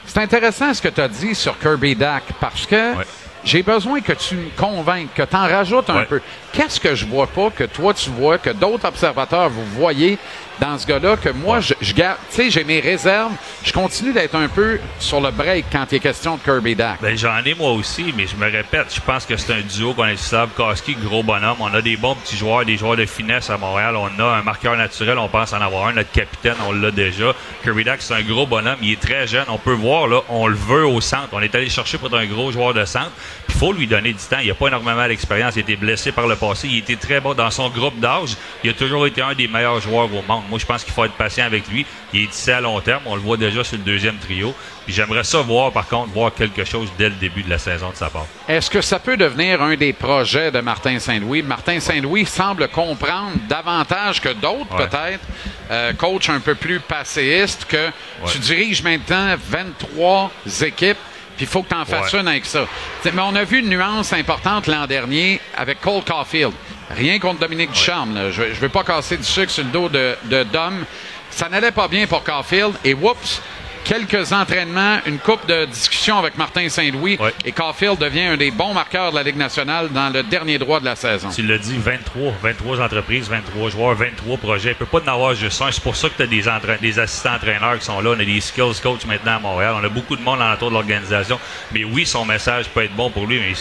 C'est intéressant ce que tu as dit sur Kirby Dak parce que Ouais. j'ai besoin que tu me convainques, que tu en rajoutes un Ouais. peu. Qu'est-ce que je vois pas, que toi tu vois, que d'autres observateurs vous voyez dans ce gars-là, que moi je, garde, tu sais, j'ai mes réserves, je continue d'être un peu sur le break quand il est question de Kirby Dak. Ben, j'en ai moi aussi, mais je me répète, je pense que c'est un duo Sav Koski, gros bonhomme. On a des bons petits joueurs, des joueurs de finesse à Montréal. On a un marqueur naturel, on pense en avoir un. Notre capitaine, on l'a déjà. Kirby Dack, c'est un gros bonhomme. Il est très jeune. On peut voir, là, on le veut au centre. On est allé chercher pour être un gros joueur de centre. Il faut lui donner du temps. Il n'a pas énormément d'expérience. Il a été blessé par le passé. Il était très bon dans son groupe d'âge. Il a toujours été un des meilleurs joueurs au monde. Moi, je pense qu'il faut être patient avec lui. Il est ici à long terme. On le voit déjà sur le deuxième trio. Puis j'aimerais ça voir, par contre, voir quelque chose dès le début de la saison de sa part. Est-ce que ça peut devenir un des projets de Martin Saint-Louis? Martin Saint-Louis semble comprendre davantage que d'autres, Ouais. peut-être, euh, coach un peu plus passéiste, que tu diriges maintenant 23 équipes, puis il faut que tu en fasses Ouais. une avec ça. T'sais, mais on a vu une nuance importante l'an dernier avec Cole Caulfield. Rien contre Dominique Ducharme. là. Je ne veux pas casser du sucre sur le dos de, de Dom. Ça n'allait pas bien pour Caulfield, et whoops! Quelques entraînements, une coupe de discussion avec Martin Saint-Louis Ouais. et Caulfield devient un des bons marqueurs de la Ligue nationale dans le dernier droit de la saison. Tu l'as dit, 23, 23 entreprises, 23 joueurs, 23 projets. Il peut pas en avoir juste un. C'est pour ça que tu as des, entra- des assistants entraîneurs qui sont là. On a des skills coach maintenant à Montréal. On a beaucoup de monde l'entour de l'organisation. Mais oui, son message peut être bon pour lui, mais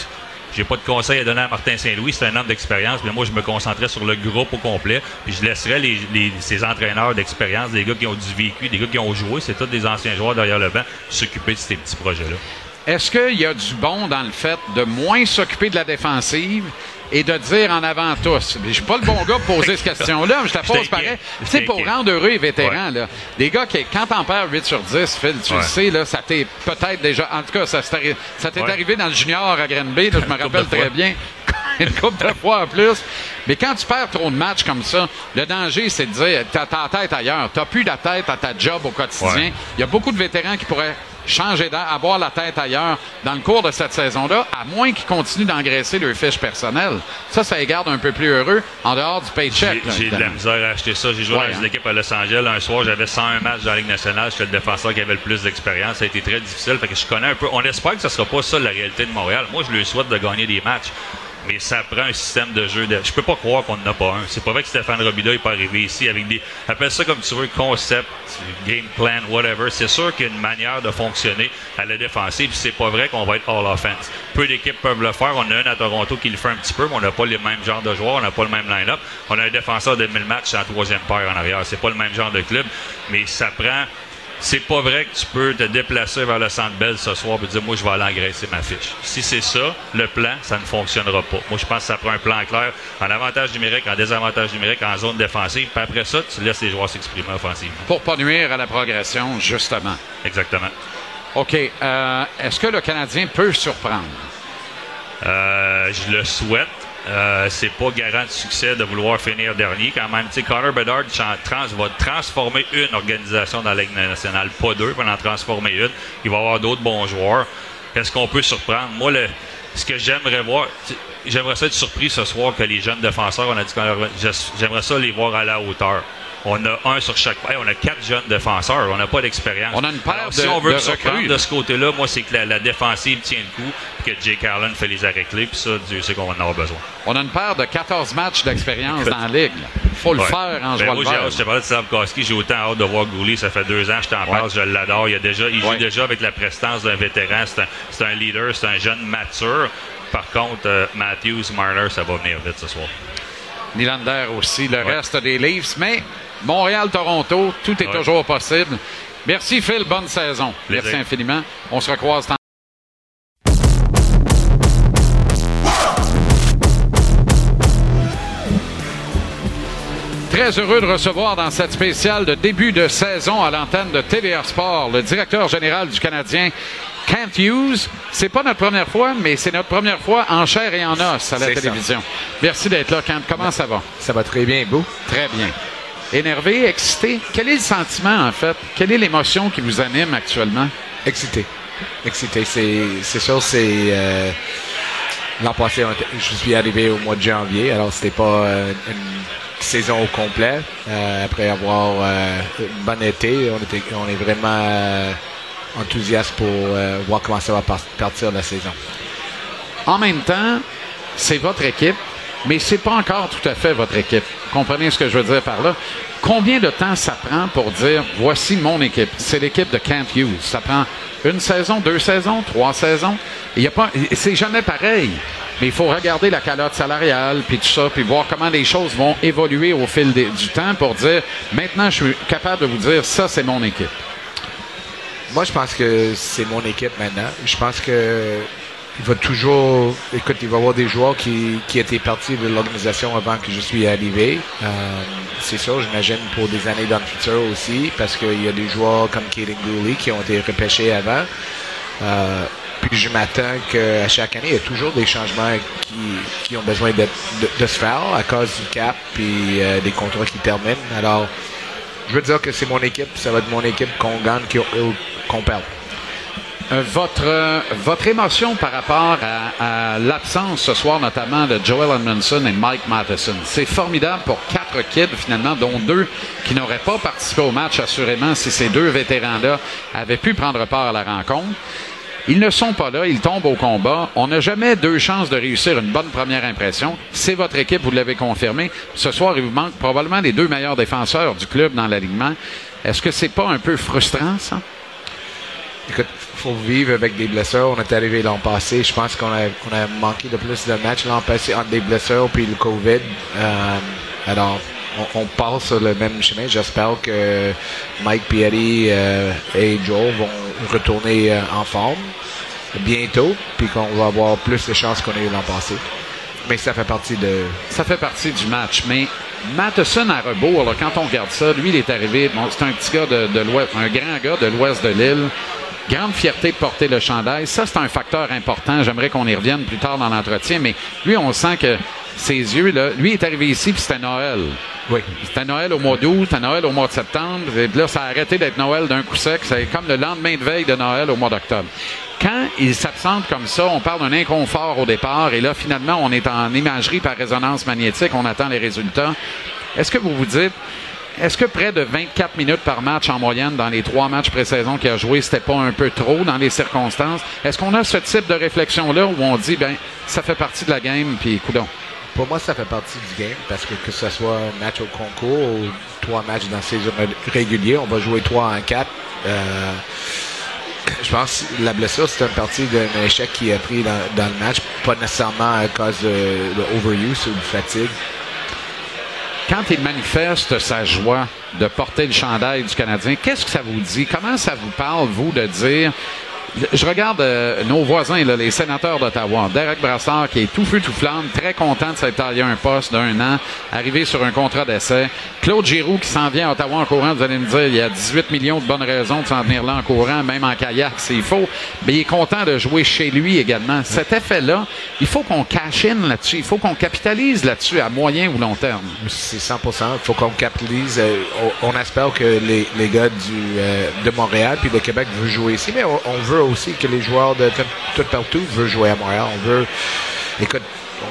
j'ai pas de conseil à donner à Martin Saint-Louis. C'est un homme d'expérience. Mais moi, je me concentrais sur le groupe au complet. Puis je laisserais ces entraîneurs d'expérience, des gars qui ont du vécu, des gars qui ont joué, c'est tous des anciens joueurs derrière le banc, s'occuper de ces petits projets-là. Est-ce qu'il y a du bon dans le fait de moins s'occuper de la défensive et de dire en avant tous? Je suis pas le bon gars pour poser cette question-là, mais je la pose pareil. Tu sais, pour rendre heureux les vétérans, là, des gars qui, quand t'en perds 8 sur 10, Phil, tu le sais, là, ça t'est peut-être déjà. En tout cas, ça, t'est Ouais. arrivé dans le junior à Granby, là, je me rappelle fois. très bien. Une couple de fois en plus. Mais quand tu perds trop de matchs comme ça, le danger, c'est de dire t'as ta tête ailleurs. T'as plus la tête à ta job au quotidien. Il y a beaucoup de vétérans qui pourraient changer d'air, avoir la tête ailleurs dans le cours de cette saison-là, à moins qu'ils continuent d'engraisser leur fiche personnelle. Ça, ça les garde un peu plus heureux en dehors du paycheck. J'ai- de la misère à acheter ça. J'ai joué Ouais, dans hein. une équipe à Los Angeles. Un soir, j'avais 101 matchs dans la Ligue nationale. J'étais le défenseur qui avait le plus d'expérience. Ça a été très difficile. Fait que je connais un peu. On espère que ce sera pas ça la réalité de Montréal. Moi, je lui souhaite de gagner des matchs. Mais ça prend un système de jeu. De... Je peux pas croire qu'on n'en a pas un. C'est pas vrai que Stéphane Robida n'est pas arrivé ici avec des. Appelle ça comme tu veux, concept, game plan, whatever. C'est sûr qu'il y a une manière de fonctionner à la défensive. C'est pas vrai qu'on va être all offense. Peu d'équipes peuvent le faire. On a un à Toronto qui le fait un petit peu, mais on n'a pas les mêmes genres de joueurs. On n'a pas le même line-up. On a un défenseur de 1000 matchs en troisième paire en arrière. C'est pas le même genre de club. Mais ça prend. C'est pas vrai que tu peux te déplacer vers le centre belle ce soir et dire moi je vais aller engraisser ma fiche. Si c'est ça, le plan, ça ne fonctionnera pas. Moi je pense que ça prend un plan clair en avantage numérique, en désavantage numérique, en zone défensive. Puis après ça, tu laisses les joueurs s'exprimer offensivement. Pour pas nuire à la progression, justement. Exactement. OK. euh, Est-ce que le Canadien peut surprendre? Euh, je le souhaite. Euh, c'est pas garant de succès de vouloir finir dernier quand même. Tu Connor Bedard va transformer une organisation dans la Ligue nationale, pas deux, va en transformer une. Il va y avoir d'autres bons joueurs. Est-ce qu'on peut surprendre? Moi, ce que j'aimerais voir, j'aimerais ça être surpris ce soir que les jeunes défenseurs, on a dit qu'on j'aimerais ça les voir à la hauteur. On a un sur chaque. Hey, on a quatre jeunes défenseurs. On n'a pas d'expérience. On a une paire Alors, de- si on veut de recrues. de ce côté-là, moi, c'est que la, la défensive tient le coup, puis que Jake Allen fait les arrêts clés, puis ça, Dieu sait qu'on va en avoir besoin. On a une paire de 14 matchs d'expérience dans la Ligue. Il faut le Ouais. faire en Ben, jouant moi, je te parlais de Slavkowski, j'ai autant hâte de voir Goulet. Ça fait deux ans, je t'en parle, je l'adore. Il, a déjà, il Ouais. joue déjà avec la prestance d'un vétéran. C'est un, c'est un leader, c'est un jeune mature. Par contre, euh, Matthews, Marner, ça va venir vite ce soir. Nylander aussi, le reste des Leafs. Mais Montréal-Toronto, tout est toujours possible. Merci Phil, bonne saison. Merci infiniment. On se recroise tantôt. très heureux de recevoir dans cette spéciale de début de saison à l'antenne de TVR Sport le directeur général du Canadien, Kent Hughes. C'est pas notre première fois, mais c'est notre première fois en chair et en os à la ça. télévision. Merci d'être là, Kent. Comment ça va? Ça va très bien, vous? Très bien. Énervé, excité? Quel est le sentiment, en fait? Quelle est l'émotion qui vous anime actuellement? Excité. Excité. C'est, sûr, c'est. euh, l'an passé, je suis arrivé au mois de janvier, alors c'était pas euh, une saison au complet. Euh, après avoir euh, une bonne été, on, était, on est vraiment euh, enthousiaste pour euh, voir comment ça va par- partir la saison. En même temps, c'est votre équipe, mais c'est pas encore tout à fait votre équipe. Comprenez ce que je veux dire par là? Combien de temps ça prend pour dire voici mon équipe? C'est l'équipe de Kent Hughes. Ça prend une saison, deux saisons, trois saisons. C'est jamais pareil. Mais il faut regarder la calotte salariale, puis tout ça, puis voir comment les choses vont évoluer au fil du temps pour dire maintenant, je suis capable de vous dire ça, c'est mon équipe. Moi, je pense que c'est mon équipe maintenant. Je pense que il va toujours. Écoute, il va y avoir des joueurs qui, qui étaient partis de l'organisation avant que je suis arrivé. Euh, c'est sûr, j'imagine pour des années dans le futur aussi, parce qu'il y a des joueurs comme Kaden Gooley qui ont été repêchés avant. Euh, puis je m'attends qu'à chaque année, il y a toujours des changements qui, qui ont besoin de, de se faire à cause du cap puis euh, des contrats qui terminent. Alors, je veux dire que c'est mon équipe, ça va être mon équipe qu'on gagne, qu'on. Euh, Votre, euh, votre émotion par rapport à, à l'absence ce soir, notamment de Joel Edmondson et Mike Matheson. C'est formidable pour quatre kids, finalement, dont deux qui n'auraient pas participé au match, assurément, si ces deux vétérans-là avaient pu prendre part à la rencontre. Ils ne sont pas là, ils tombent au combat. On n'a jamais deux chances de réussir une bonne première impression. C'est votre équipe, vous l'avez confirmé. Ce soir, il vous manque probablement les deux meilleurs défenseurs du club dans l'alignement. Est-ce que c'est pas un peu frustrant, ça? Écoute, faut vivre avec des blessures. On est arrivé l'an passé. Je pense qu'on a, manqué de plus de matchs l'an passé entre des blessures puis le COVID. Euh, alors, on, on passe sur le même chemin. J'espère que Mike Pierre euh, et Joe vont retourner euh, en forme bientôt, puis qu'on va avoir plus de chances qu'on a eu l'an passé. Mais ça fait partie de. Ça fait partie du match. Mais Matheson à rebours, là, quand on regarde ça, lui, il est arrivé. Bon, c'est un petit gars de l'ouest, un grand gars de l'ouest de l'île. Grande fierté de porter le chandail. Ça, c'est un facteur important. J'aimerais qu'on y revienne plus tard dans l'entretien. Mais lui, on sent que ses yeux, là, lui est arrivé ici, puis c'était Noël. Oui. C'était Noël au mois d'août, c'était Noël au mois de septembre. Et là, ça a arrêté d'être Noël d'un coup sec. C'est comme le lendemain de veille de Noël au mois d'octobre. Quand il s'absente comme ça, on parle d'un inconfort au départ. Et là, finalement, on est en imagerie par résonance magnétique. On attend les résultats. Est-ce que vous vous dites, est-ce que près de 24 minutes par match en moyenne dans les trois matchs pré-saison qu'il a joué, c'était pas un peu trop dans les circonstances? Est-ce qu'on a ce type de réflexion-là où on dit, ben, ça fait partie de la game, puis coudon? Pour moi, ça fait partie du game parce que que ce soit un match au concours ou trois matchs dans saison régulière, on va jouer trois en quatre. Euh, je pense que la blessure, c'est une partie d'un échec qui a pris dans, le match, pas nécessairement à cause de, de ou de fatigue. Quand il manifeste sa joie de porter le chandail du Canadien, qu'est-ce que ça vous dit? Comment ça vous parle, vous, de dire... Je regarde euh, nos voisins, là, les sénateurs d'Ottawa. Derek Brassard, qui est tout feu, tout flamme, très content de s'être taillé un poste d'un an, arrivé sur un contrat d'essai. Claude Giroux, qui s'en vient à Ottawa en courant, vous allez me dire, il y a 18 millions de bonnes raisons de s'en venir là en courant, même en kayak, c'est faux. Mais il est content de jouer chez lui également. Cet effet-là, il faut qu'on cash in là-dessus. Il faut qu'on capitalise là-dessus à moyen ou long terme. C'est 100% Il faut qu'on capitalise. euh, on, on espère que les, les gars du, euh, de Montréal puis de Québec veulent jouer ici, mais on, on veut aussi que les joueurs de tout, tout partout veulent jouer à Montréal. On veut. Écoute,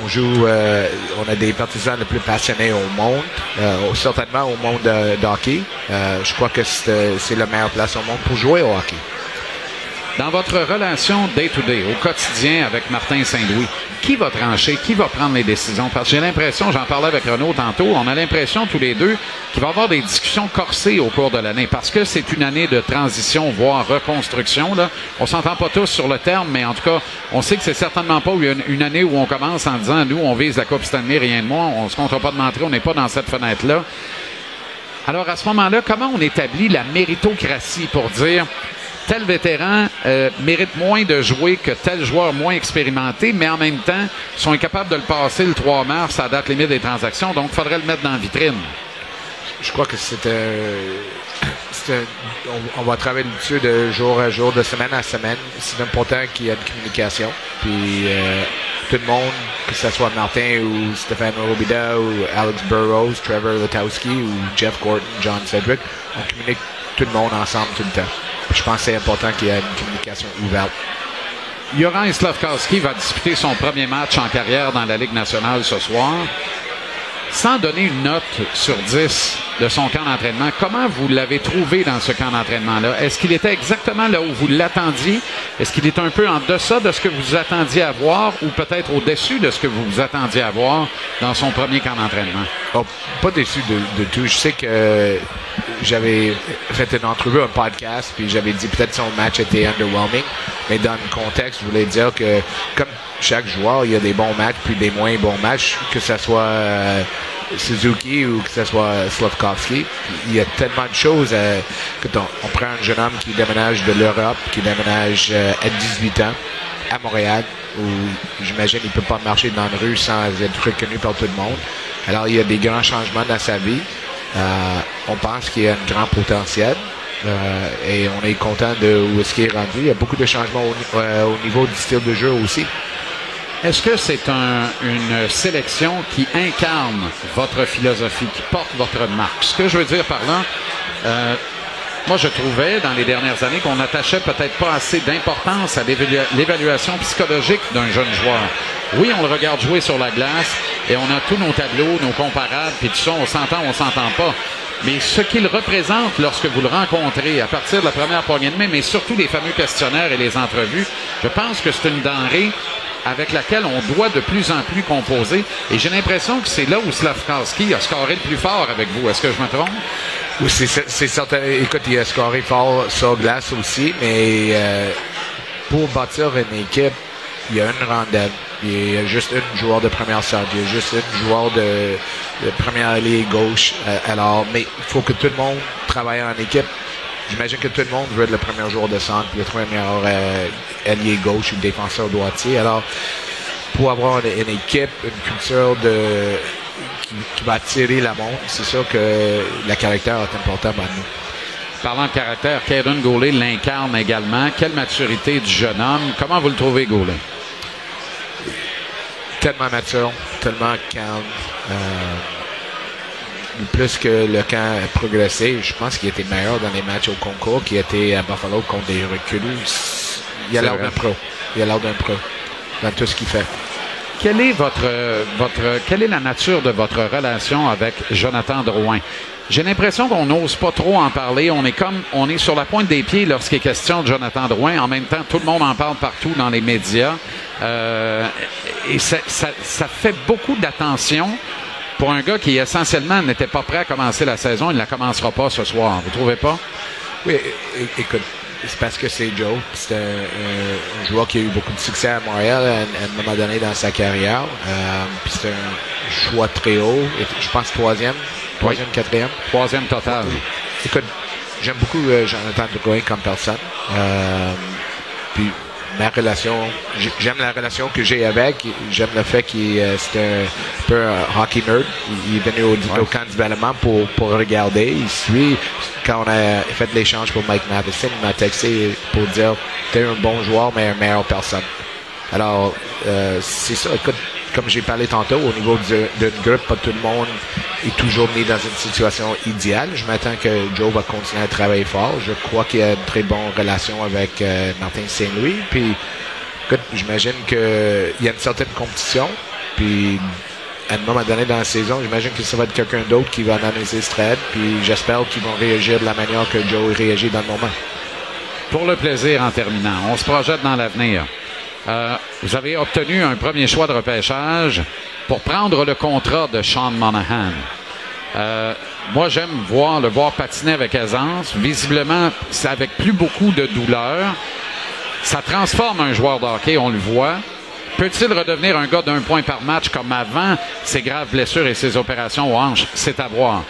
on joue. euh, on a des partisans les plus passionnés au monde, euh, certainement au monde de, de hockey. Euh, je crois que c'est la meilleure place au monde pour jouer au hockey. Dans votre relation day-to-day, au quotidien avec Martin Saint-Louis, qui va trancher, qui va prendre les décisions? Parce que j'ai l'impression, j'en parlais avec Renaud tantôt, on a l'impression tous les deux qu'il va y avoir des discussions corsées au cours de l'année parce que c'est une année de transition, voire reconstruction. Là. On s'entend pas tous sur le terme, mais en tout cas, on sait que c'est certainement pas une, année où on commence en disant, nous, on vise la Coupe Stanley, rien de moins, on se comptera pas de m'entrer, on n'est pas dans cette fenêtre-là. Alors, à ce moment-là, comment on établit la méritocratie pour dire tel vétéran euh, mérite moins de jouer que tel joueur moins expérimenté, mais en même temps, sont incapables de le passer le 3 mars à date limite des transactions, donc il faudrait le mettre dans la vitrine. je crois que c'est un- on, va travailler dessus de jour à jour, de semaine à semaine. C'est important qu'il y ait une communication. Puis euh, tout le monde, que ce soit Martin ou Stéphane Robida ou Alex Burrows, Trevor Letowski ou Jeff Gordon, John Cedric, on communique tout le monde ensemble tout le temps. Je pense que c'est important qu'il y ait une communication ouverte. Yoran Slavkowski va disputer son premier match en carrière dans la Ligue nationale ce soir. Sans donner une note sur 10 de son camp d'entraînement, comment vous l'avez trouvé dans ce camp d'entraînement-là? Est-ce qu'il était exactement là où vous l'attendiez? Est-ce qu'il est un peu en deçà de ce que vous attendiez à voir ou peut-être au-dessus de ce que vous attendiez à voir dans son premier camp d'entraînement? Oh, pas déçu de, tout. Je sais que j'avais fait une entrevue, un podcast, puis j'avais dit peut-être son match était underwhelming, mais dans le contexte, je voulais dire que comme chaque joueur, il y a des bons matchs puis des moins bons matchs, que ce soit euh, Suzuki ou que ce soit Slavkovski. Il y a tellement de choses. euh, que on, prend un jeune homme qui déménage de l'Europe, qui déménage euh, à 18 ans à Montréal, où j'imagine il peut pas marcher dans la rue sans être reconnu par tout le monde. Alors, il y a des grands changements dans sa vie. Euh, on pense qu'il y a un grand potentiel. euh, et on est content de où est-ce qu'il est rendu. Il y a beaucoup de changements au niveau du style de jeu aussi. Est-ce que c'est un- une sélection qui incarne votre philosophie, qui porte votre marque? Ce que je veux dire par là, euh, moi je trouvais dans les dernières années qu'on attachait peut-être pas assez d'importance à l'évalua- l'évaluation psychologique d'un jeune joueur. Oui, on le regarde jouer sur la glace et on a tous nos tableaux, nos comparables, puis tout ça, on s'entend, on s'entend pas. Mais ce qu'il représente lorsque vous le rencontrez à partir de la première poignée de main, mais surtout les fameux questionnaires et les entrevues, je pense que c'est une denrée avec laquelle on doit de plus en plus composer. Et j'ai l'impression que c'est là où Slavkowski a scoré le plus fort avec vous. Est-ce que je me trompe? Oui, c'est certain. Écoute, il a scoré fort sur glace aussi, mais euh, pour bâtir une équipe, il y a une rondelle. Il y a juste une joueur de première sorte. Il y a juste une joueur de, première ligne gauche. Euh, alors, mais il faut que tout le monde travaille en équipe. J'imagine que tout le monde veut être le premier joueur de centre, le premier euh, allié gauche ou défenseur droitier. Alors, pour avoir une, une équipe, une culture de qui, qui va attirer la monde, c'est sûr que le caractère est important pour nous. Parlant de caractère, Caden Goulet l'incarne également. Quelle maturité du jeune homme. Comment vous le trouvez, Goulet? Tellement mature, tellement calme. Euh, plus que le camp a progressé, je pense qu'il était meilleur dans les matchs au concours qu'il était à Buffalo contre des reculés. Il a l'air d'un pro. Il a l'air d'un pro dans tout ce qu'il fait. Quelle est votre, votre, quelle est la nature de votre relation avec Jonathan Drouin? J'ai l'impression qu'on n'ose pas trop en parler. On est comme, on est sur la pointe des pieds lorsqu'il est question de Jonathan Drouin. En même temps, tout le monde en parle partout dans les médias. Euh, et ça, ça- ça fait beaucoup d'attention pour un gars qui essentiellement n'était pas prêt à commencer la saison. Il ne la commencera pas ce soir. Vous trouvez pas? Oui, écoute, c'est parce que c'est Joe. C'est un, joueur qui a eu beaucoup de succès à Montréal à, un- à un moment donné dans sa carrière. Euh, puis c'est un choix très haut. Je pense troisième, troisième, quatrième. Troisième total. Écoute, j'aime beaucoup euh, Jonathan Drouin comme personne. Euh, puis ma relation, j'ai- j'aime la relation que j'ai avec. J'aime le fait qu'il euh, c'est un peu un hockey nerd. Il, est venu au, au camp de développement pour, pour regarder. Il suit. Quand on a fait l'échange pour Mike Matheson, il m'a texté pour dire t'es un bon joueur, mais une meilleure personne. Alors, euh, c'est ça. Écoute, comme j'ai parlé tantôt, au niveau de- d'un groupe, pas tout le monde est toujours mis dans une situation idéale. Je m'attends que Joe va continuer à travailler fort. Je crois qu'il a une très bonne relation avec euh, Martin Saint-Louis. Puis, écoute, j'imagine qu'il y a une certaine compétition. Puis, à un moment donné dans la saison, j'imagine que ça va être quelqu'un d'autre qui va analyser ce trade. Puis, j'espère qu'ils vont réagir de la manière que Joe réagit dans le moment. Pour le plaisir en terminant, on se projette dans l'avenir. Euh, vous avez obtenu un premier choix de repêchage pour prendre le contrat de Sean Monahan. Euh, moi, j'aime voir le voir patiner avec aisance. Visiblement, c'est avec plus beaucoup de douleur. Ça transforme un joueur de on le voit. Peut-il redevenir un gars d'un point par match comme avant? Ses graves blessures et ses opérations aux hanches? C'est à voir.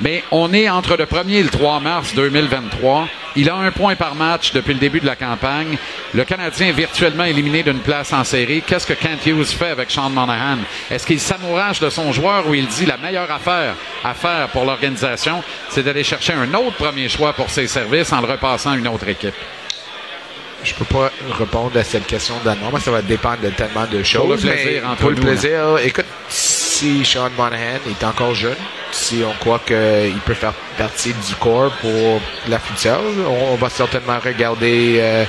Mais on est entre le 1er et le 3 mars 2023. Il a un point par match depuis le début de la campagne. Le Canadien est virtuellement éliminé d'une place en série. Qu'est-ce que Kent Hughes fait avec Sean Monahan? Est-ce qu'il s'amourage de son joueur ou il dit la meilleure affaire à faire pour l'organisation, c'est d'aller chercher un autre premier choix pour ses services en le repassant à une autre équipe? Je peux pas répondre à cette question d'annonce. Moi, ça va dépendre de tellement de choses. Pour le plaisir, mais entre Pour le nous, plaisir, écoute, si Sean Monahan est encore jeune, si on croit qu'il peut faire partie du corps pour la future, on, on va certainement regarder euh,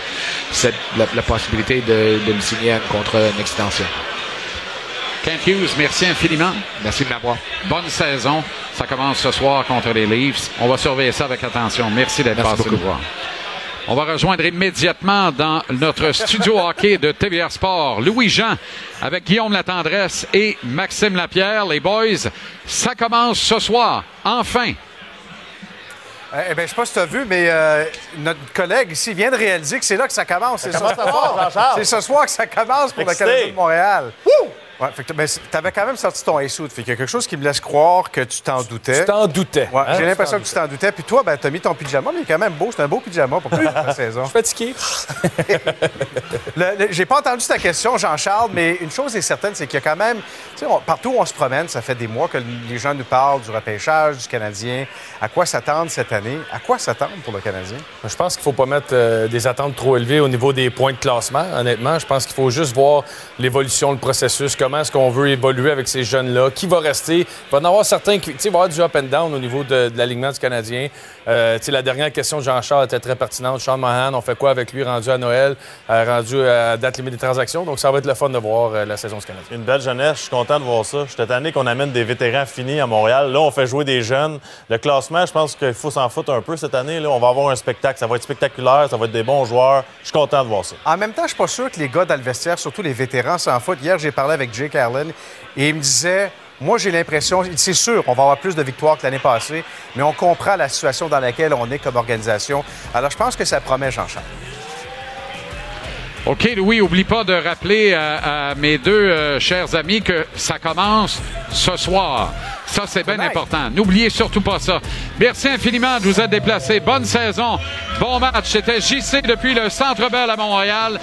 cette, la, la possibilité de, de le signer à un contrat, une extension. Kent Hughes, merci infiniment. Merci de m'avoir. Bonne saison. Ça commence ce soir contre les Leafs. On va surveiller ça avec attention. Merci d'être passé nous voir. On va rejoindre immédiatement dans notre studio hockey de TVR Sport Louis-Jean avec Guillaume Latendresse et Maxime Lapierre. Les boys, ça commence ce soir. Enfin. Eh bien, je sais pas si tu as vu, mais euh, notre collègue ici vient de réaliser que c'est là que ça commence. C'est ce soir. C'est ce soir que ça commence pour le Excité. Canadien de Montréal. Ouais, fait que ben, tu avais quand même sorti ton ace Fait qu'il y a quelque chose qui me laisse croire que tu t'en doutais. Tu t'en doutais. Ouais, hein? J'ai l'impression que tu t'en doutais. Puis toi, ben, tu as mis ton pyjama, mais il est quand même beau. C'est un beau pyjama pour la saison. Fatigué. Le- le- J'ai pas entendu ta question, Jean-Charles, mais une chose est certaine, c'est qu'il y a quand même, on- partout où on se promène, ça fait des mois que les gens nous parlent du repêchage du Canadien. À quoi s'attendre cette année? À quoi s'attendre pour le Canadien? Je pense qu'il faut pas mettre euh, des attentes trop élevées au niveau des points de classement, honnêtement. Je pense qu'il faut juste voir l'évolution, le processus, comment est-ce qu'on veut évoluer avec ces jeunes-là, qui va rester. Il va en avoir certains qui, tu sais, il va y avoir du up and down au niveau de, de l'alignement du Canadien. Euh, tu sais, la dernière question de Jean-Charles était très pertinente. Sean Mahan, on fait quoi avec lui rendu à Noël, euh, rendu à date limite des transactions? Donc, ça va être le fun de voir euh, la saison du Canadien. Une belle jeunesse, je suis content de voir ça. J'étais tanné qu'on amène des vétérans finis à Montréal. Là, on fait jouer des jeunes. Le classement, je pense qu'il faut s'en foutre un peu cette année. Là, on va avoir un spectacle. Ça va être spectaculaire, ça va être des bons joueurs. Je suis content de voir ça. En même temps, je suis pas sûr que les gars dans le vestiaire, surtout les vétérans, s'en foutent. Hier, j'ai parlé avec Jake Allen et il me disait Moi, j'ai l'impression, c'est sûr, on va avoir plus de victoires que l'année passée, mais on comprend la situation dans laquelle on est comme organisation. Alors, je pense que ça promet, Jean-Charles. OK, Louis, oublie pas de rappeler à, à mes deux euh, chers amis que ça commence ce soir. Ça, c'est bien important. N'oubliez surtout pas ça. Merci infiniment de vous être déplacés. Bonne saison. Bon match. C'était JC depuis le Centre Bell à Montréal.